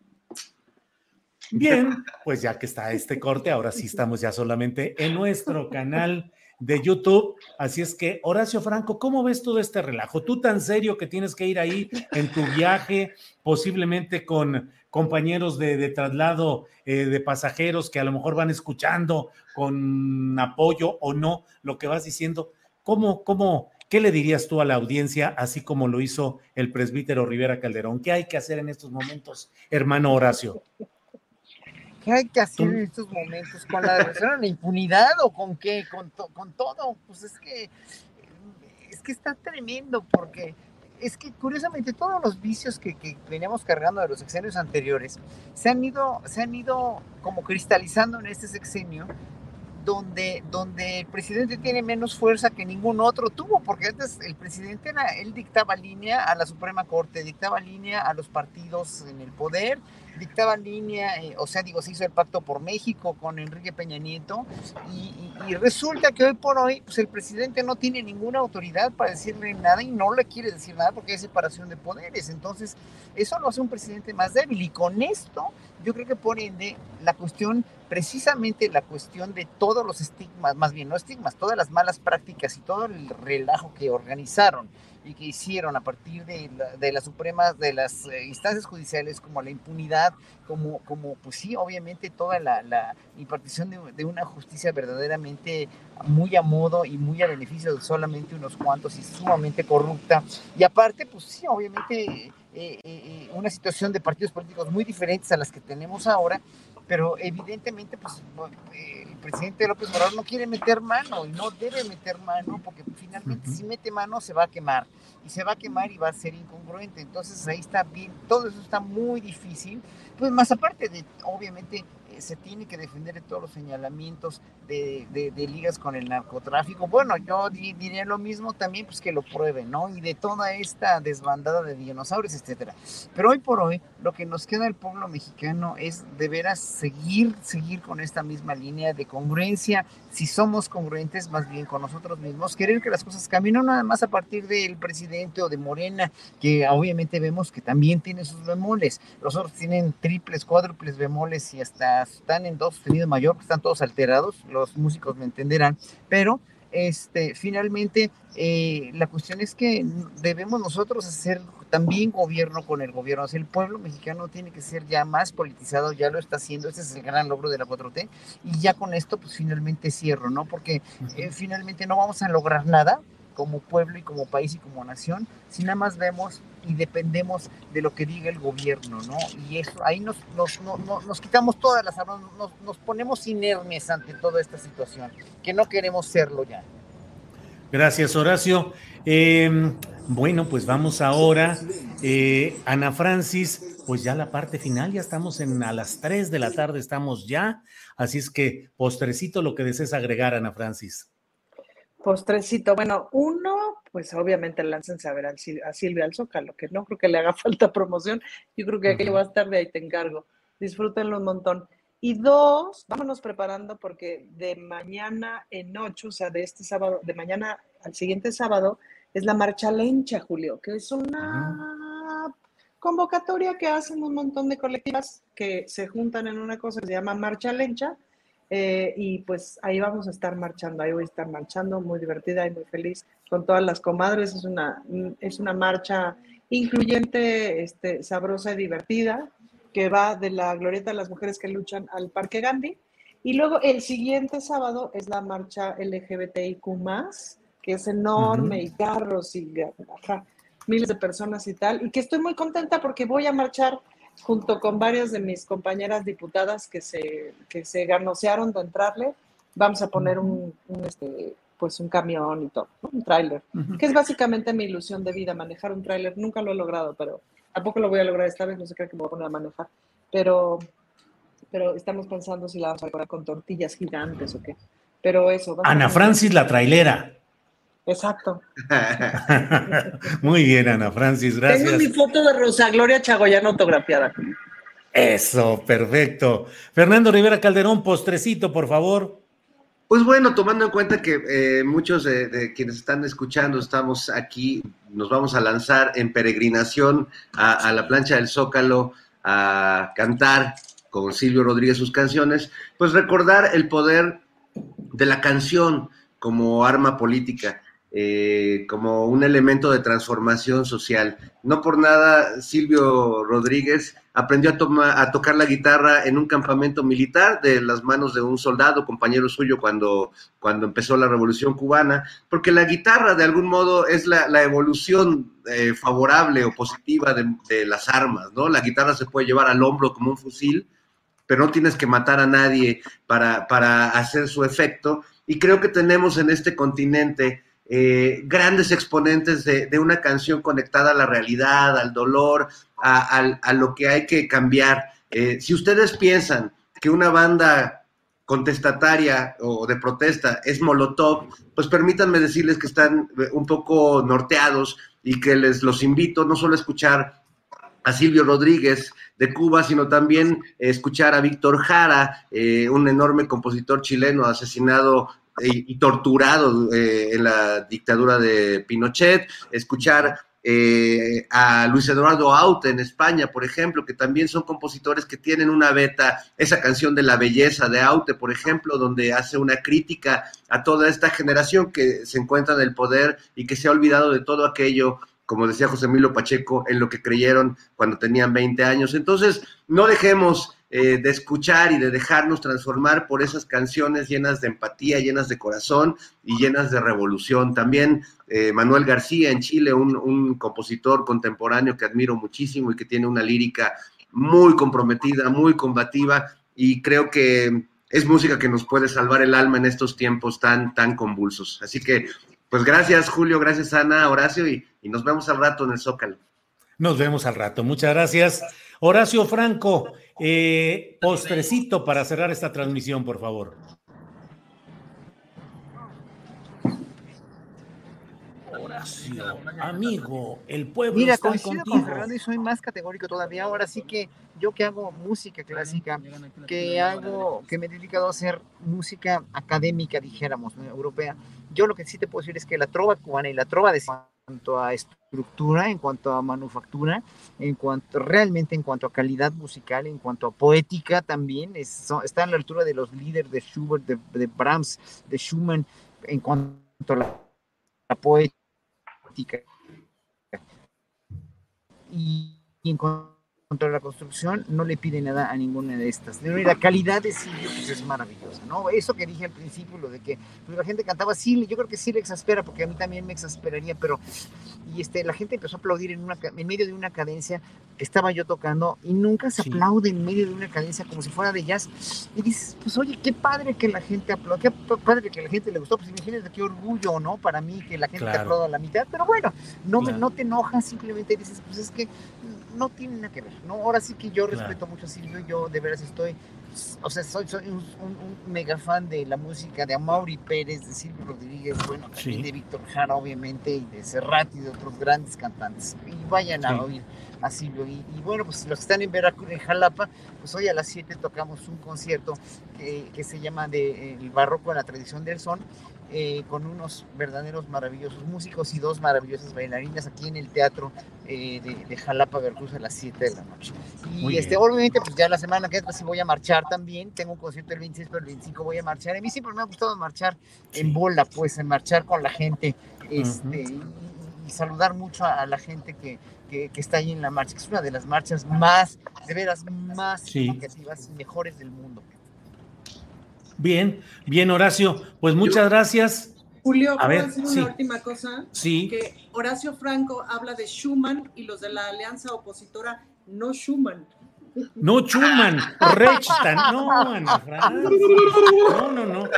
Bien, pues ya que está este corte, ahora sí estamos ya solamente en nuestro canal de YouTube. Así es que, Horacio Franco, ¿cómo ves todo este relajo? Tú tan serio que tienes que ir ahí en tu viaje, posiblemente con compañeros de, traslado eh, de pasajeros que a lo mejor van escuchando con apoyo o no lo que vas diciendo. ¿Cómo, cómo, qué le dirías tú a la audiencia, así como lo hizo el presbítero Rivera Calderón? ¿Qué hay que hacer en estos momentos, hermano Horacio? ¿Qué hay que hacer en estos momentos? ¿Con la a la impunidad o con qué? Con, con todo. Pues es que, es que está tremendo porque es que curiosamente todos los vicios que, que, veníamos cargando de los sexenios anteriores se han ido, se han ido como cristalizando en este sexenio donde, donde el presidente tiene menos fuerza que ningún otro tuvo, porque antes el presidente era, él dictaba línea a la Suprema Corte, dictaba línea a los partidos en el poder, dictaba línea, eh, o sea, digo, se hizo el pacto por México con Enrique Peña Nieto, y, resulta que hoy por hoy, pues el presidente no tiene ninguna autoridad para decirle nada y no le quiere decir nada porque hay separación de poderes. Entonces, eso lo hace un presidente más débil, y con esto, yo creo que por ende, la cuestión, precisamente la cuestión de todos los estigmas, más bien no estigmas, todas las malas prácticas y todo el relajo que organizaron y que hicieron a partir de, de las supremas, de las eh, instancias judiciales, como la impunidad, como, como pues sí, obviamente toda la, la impartición de, de, una justicia verdaderamente muy a modo y muy a beneficio de solamente unos cuantos y sumamente corrupta. Y aparte, pues sí, obviamente eh, eh, una situación de partidos políticos muy diferentes a las que tenemos ahora, pero evidentemente pues el presidente López Obrador no quiere meter mano y no debe meter mano porque finalmente si mete mano se va a quemar y se va a quemar y va a ser incongruente. Entonces ahí está bien, todo eso está muy difícil. Pues más aparte de, obviamente, eh, se tiene que defender de todos los señalamientos de, ligas con el narcotráfico. Bueno, yo diría lo mismo también, pues que lo prueben, ¿no? Y de toda esta desbandada de dinosaurios, etcétera. Pero hoy por hoy, lo que nos queda al pueblo mexicano es de veras seguir, seguir con esta misma línea de congruencia. Si somos congruentes, más bien con nosotros mismos, querer que las cosas cambien, no nada más a partir del presidente o de Morena, que obviamente vemos que también tiene sus bemoles. Los otros tienen triples, cuádruples bemoles y hasta están en dos sostenido mayor, están todos alterados, los músicos me entenderán, pero este, finalmente eh, la cuestión es que debemos nosotros hacer también gobierno con el gobierno. O el pueblo mexicano tiene que ser ya más politizado, ya lo está haciendo, ese es el gran logro de la 4T. Y ya con esto, pues finalmente cierro, ¿no? Porque eh, finalmente no vamos a lograr nada como pueblo y como país y como nación, si nada más vemos y dependemos de lo que diga el gobierno, ¿no? Y eso, ahí nos, nos, nos quitamos todas las armas, nos, nos ponemos inermes ante toda esta situación, que no queremos serlo ya. Gracias, Horacio. Em, bueno, pues vamos ahora. Eh, Ana Francis, pues ya la parte final, ya estamos en a las 3 de la tarde, estamos ya. Así es que postrecito lo que desees agregar, Ana Francis. Postrecito, bueno, uno, pues obviamente láncense a ver a Silvia al Zócalo, que no creo que le haga falta promoción, yo creo que aquí va a estar de ahí te encargo, disfrútenlo un montón. Y dos, vámonos preparando porque de mañana en ocho, o sea, de este sábado, de mañana al siguiente sábado, es la marcha lencha, Julio, que es una convocatoria que hacen un montón de colectivas que se juntan en una cosa que se llama marcha lencha, eh, y pues ahí vamos a estar marchando, ahí voy a estar marchando, muy divertida y muy feliz con todas las comadres. Es una, es una marcha incluyente, este, sabrosa y divertida, que va de la Glorieta de las Mujeres que luchan al Parque Gandhi. Y luego el siguiente sábado es la marcha LGBTIQ, que es enorme, y carros y miles de personas y tal. Y que estoy muy contenta porque voy a marchar junto con varias de mis compañeras diputadas que se, que se ganosearon de entrarle, vamos a poner un, este, pues un camión y todo, un tráiler, que es básicamente mi ilusión de vida, manejar un tráiler. Nunca lo he logrado, pero tampoco lo voy a lograr esta vez, no sé qué que me voy a poner a manejar. Pero, pero estamos pensando si la vamos a decorar con tortillas gigantes o qué. Pero eso. Ana Francis, la trailera. Exacto. Muy bien, Ana Francis, gracias. Tengo mi foto de Rosa Gloria Chagoyano autografiada. Eso, perfecto. Fernando Rivera Calderón, postrecito, por favor. Pues bueno, tomando en cuenta que eh, muchos de, quienes están escuchando estamos aquí, nos vamos a lanzar en peregrinación a, la plancha del Zócalo a cantar con Silvio Rodríguez sus canciones, pues recordar el poder de la canción como arma política. Eh, como un elemento de transformación social. No por nada Silvio Rodríguez aprendió a, a tocar la guitarra en un campamento militar de las manos de un soldado, compañero suyo, cuando, cuando empezó la revolución cubana, porque la guitarra de algún modo es la, evolución eh, favorable o positiva de, las armas, ¿no? La guitarra se puede llevar al hombro como un fusil, pero no tienes que matar a nadie para, para hacer su efecto. Y creo que tenemos en este continente eh, grandes exponentes de, una canción conectada a la realidad, al dolor, a, lo que hay que cambiar. Eh, si ustedes piensan que una banda contestataria o de protesta es Molotov, pues permítanme decirles que están eh, un poco norteados y que les los invito no solo a escuchar a Silvio Rodríguez de Cuba, sino también escuchar a Víctor Jara, un enorme compositor chileno asesinado y, torturado eh, en la dictadura de Pinochet, escuchar eh, a Luis Eduardo Aute en España, por ejemplo, que también son compositores que tienen una beta, esa canción de la belleza de Aute, por ejemplo, donde hace una crítica a toda esta generación que se encuentra en el poder y que se ha olvidado de todo aquello como decía José Emilio Pacheco, en lo que creyeron cuando tenían 20 años. Entonces, no dejemos eh, de escuchar y de dejarnos transformar por esas canciones llenas de empatía, llenas de corazón y llenas de revolución. También eh, Manuel García en Chile, un, compositor contemporáneo que admiro muchísimo y que tiene una lírica muy comprometida, muy combativa y creo que es música que nos puede salvar el alma en estos tiempos tan, tan convulsos. Así que, pues gracias Julio, gracias Ana, Horacio y, y nos vemos al rato en el Zócalo. Nos vemos al rato. Muchas gracias. Horacio Franco, eh, postrecito para cerrar esta transmisión, por favor. Horacio, amigo, el pueblo Mira, está contigo. con Fernando y soy más categórico todavía. Ahora sí que yo que hago música clásica, que hago, que me he dedicado a hacer música académica, dijéramos, europea, yo lo que sí te puedo decir es que la trova cubana y la trova de cuanto a estructura, en cuanto a manufactura, en cuanto realmente en cuanto a calidad musical, en cuanto a poética también, es, está a la altura de los líderes de Schubert, de, Brahms, de Schumann, en cuanto a la, poética. Y en cuanto contra la construcción no le pide nada a ninguna de estas. La calidad de Silvio pues, es maravillosa, ¿no? Eso que dije al principio, lo de que pues, la gente cantaba Silvio, yo creo que sí le exaspera, porque a mí también me exasperaría, pero y este, la gente empezó a aplaudir en, una, en medio de una cadencia que estaba yo tocando y nunca se aplaude en medio de una cadencia como si fuera de jazz. Y dices, pues oye, qué padre que la gente aplaude, qué padre que la gente le gustó, pues imagínate qué orgullo, ¿no? Para mí que la gente te aplauda a la mitad, pero bueno, no, no te enojas, simplemente dices, pues es que no tiene nada que ver, ¿no? Ahora sí que yo respeto mucho a Silvio, yo de veras estoy, o sea, soy, soy un, mega fan de la música de Amaury Pérez, de Silvio Rodríguez, bueno, también de Víctor Jara, obviamente, y de Serrat y de otros grandes cantantes. Y vayan a oír a Silvio. Y, bueno, pues los que están en Veracruz, en Jalapa, pues hoy a las 7 tocamos un concierto que, que se llama de, El Barroco en la Tradición del Son eh, con unos verdaderos maravillosos músicos y dos maravillosas bailarinas aquí en el teatro eh, de, Jalapa, Veracruz a las 7 de la noche. Y este, obviamente, pues ya la semana que entra sí voy a marchar también. Tengo un concierto el 26, pero el 25 voy a marchar. A mí siempre me ha gustado marchar en bola, pues, en marchar con la gente este, y, saludar mucho a, la gente que, que, está ahí en la marcha, que es una de las marchas más, de veras, más significativas y mejores del mundo. Bien, bien, Horacio. Pues muchas gracias. Julio, a ver, decir una última cosa? Sí. Que Horacio Franco habla de Schumann y los de la alianza opositora no Schumann. No Schumann, Rechtan, no, Ana No, no, no.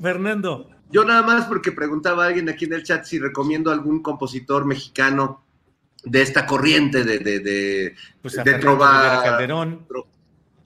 Fernando. Yo nada más porque preguntaba alguien aquí en el chat si recomiendo algún compositor mexicano de esta corriente de, de, de, pues de trova, Calderón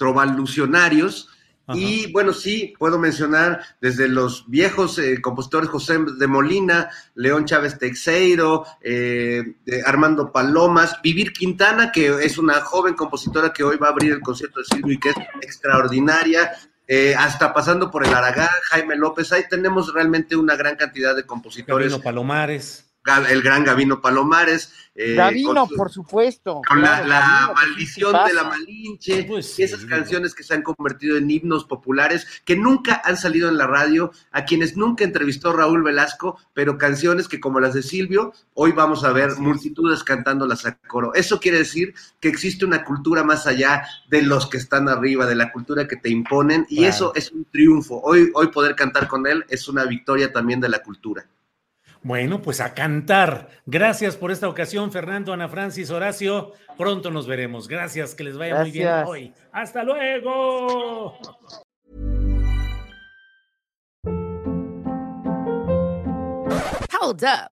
trovalucionarios. Y bueno, sí, puedo mencionar desde los viejos eh, compositores José de Molina, León Chávez Texeiro, eh, Armando Palomas, Vivir Quintana, que es una joven compositora que hoy va a abrir el concierto de Silvio y que es extraordinaria. Eh, hasta pasando por el Aragán, Jaime López, ahí tenemos realmente una gran cantidad de compositores. Gabino Palomares. El gran Gavino Palomares. Eh, Gavino, por supuesto. Con la, maldición de la Malinche, pues esas canciones que se han convertido en himnos populares, que nunca han salido en la radio, a quienes nunca entrevistó Raúl Velasco, pero canciones que como las de Silvio, hoy vamos a ver multitudes cantándolas a coro. Eso quiere decir que existe una cultura más allá de los que están arriba, de la cultura que te imponen, y eso es un triunfo. Hoy, hoy poder cantar con él es una victoria también de la cultura. Bueno, pues a cantar. Gracias por esta ocasión, Fernando, Ana Francis, Horacio. Pronto nos veremos. Gracias, que les vaya muy bien hoy. Hasta luego. Hold up.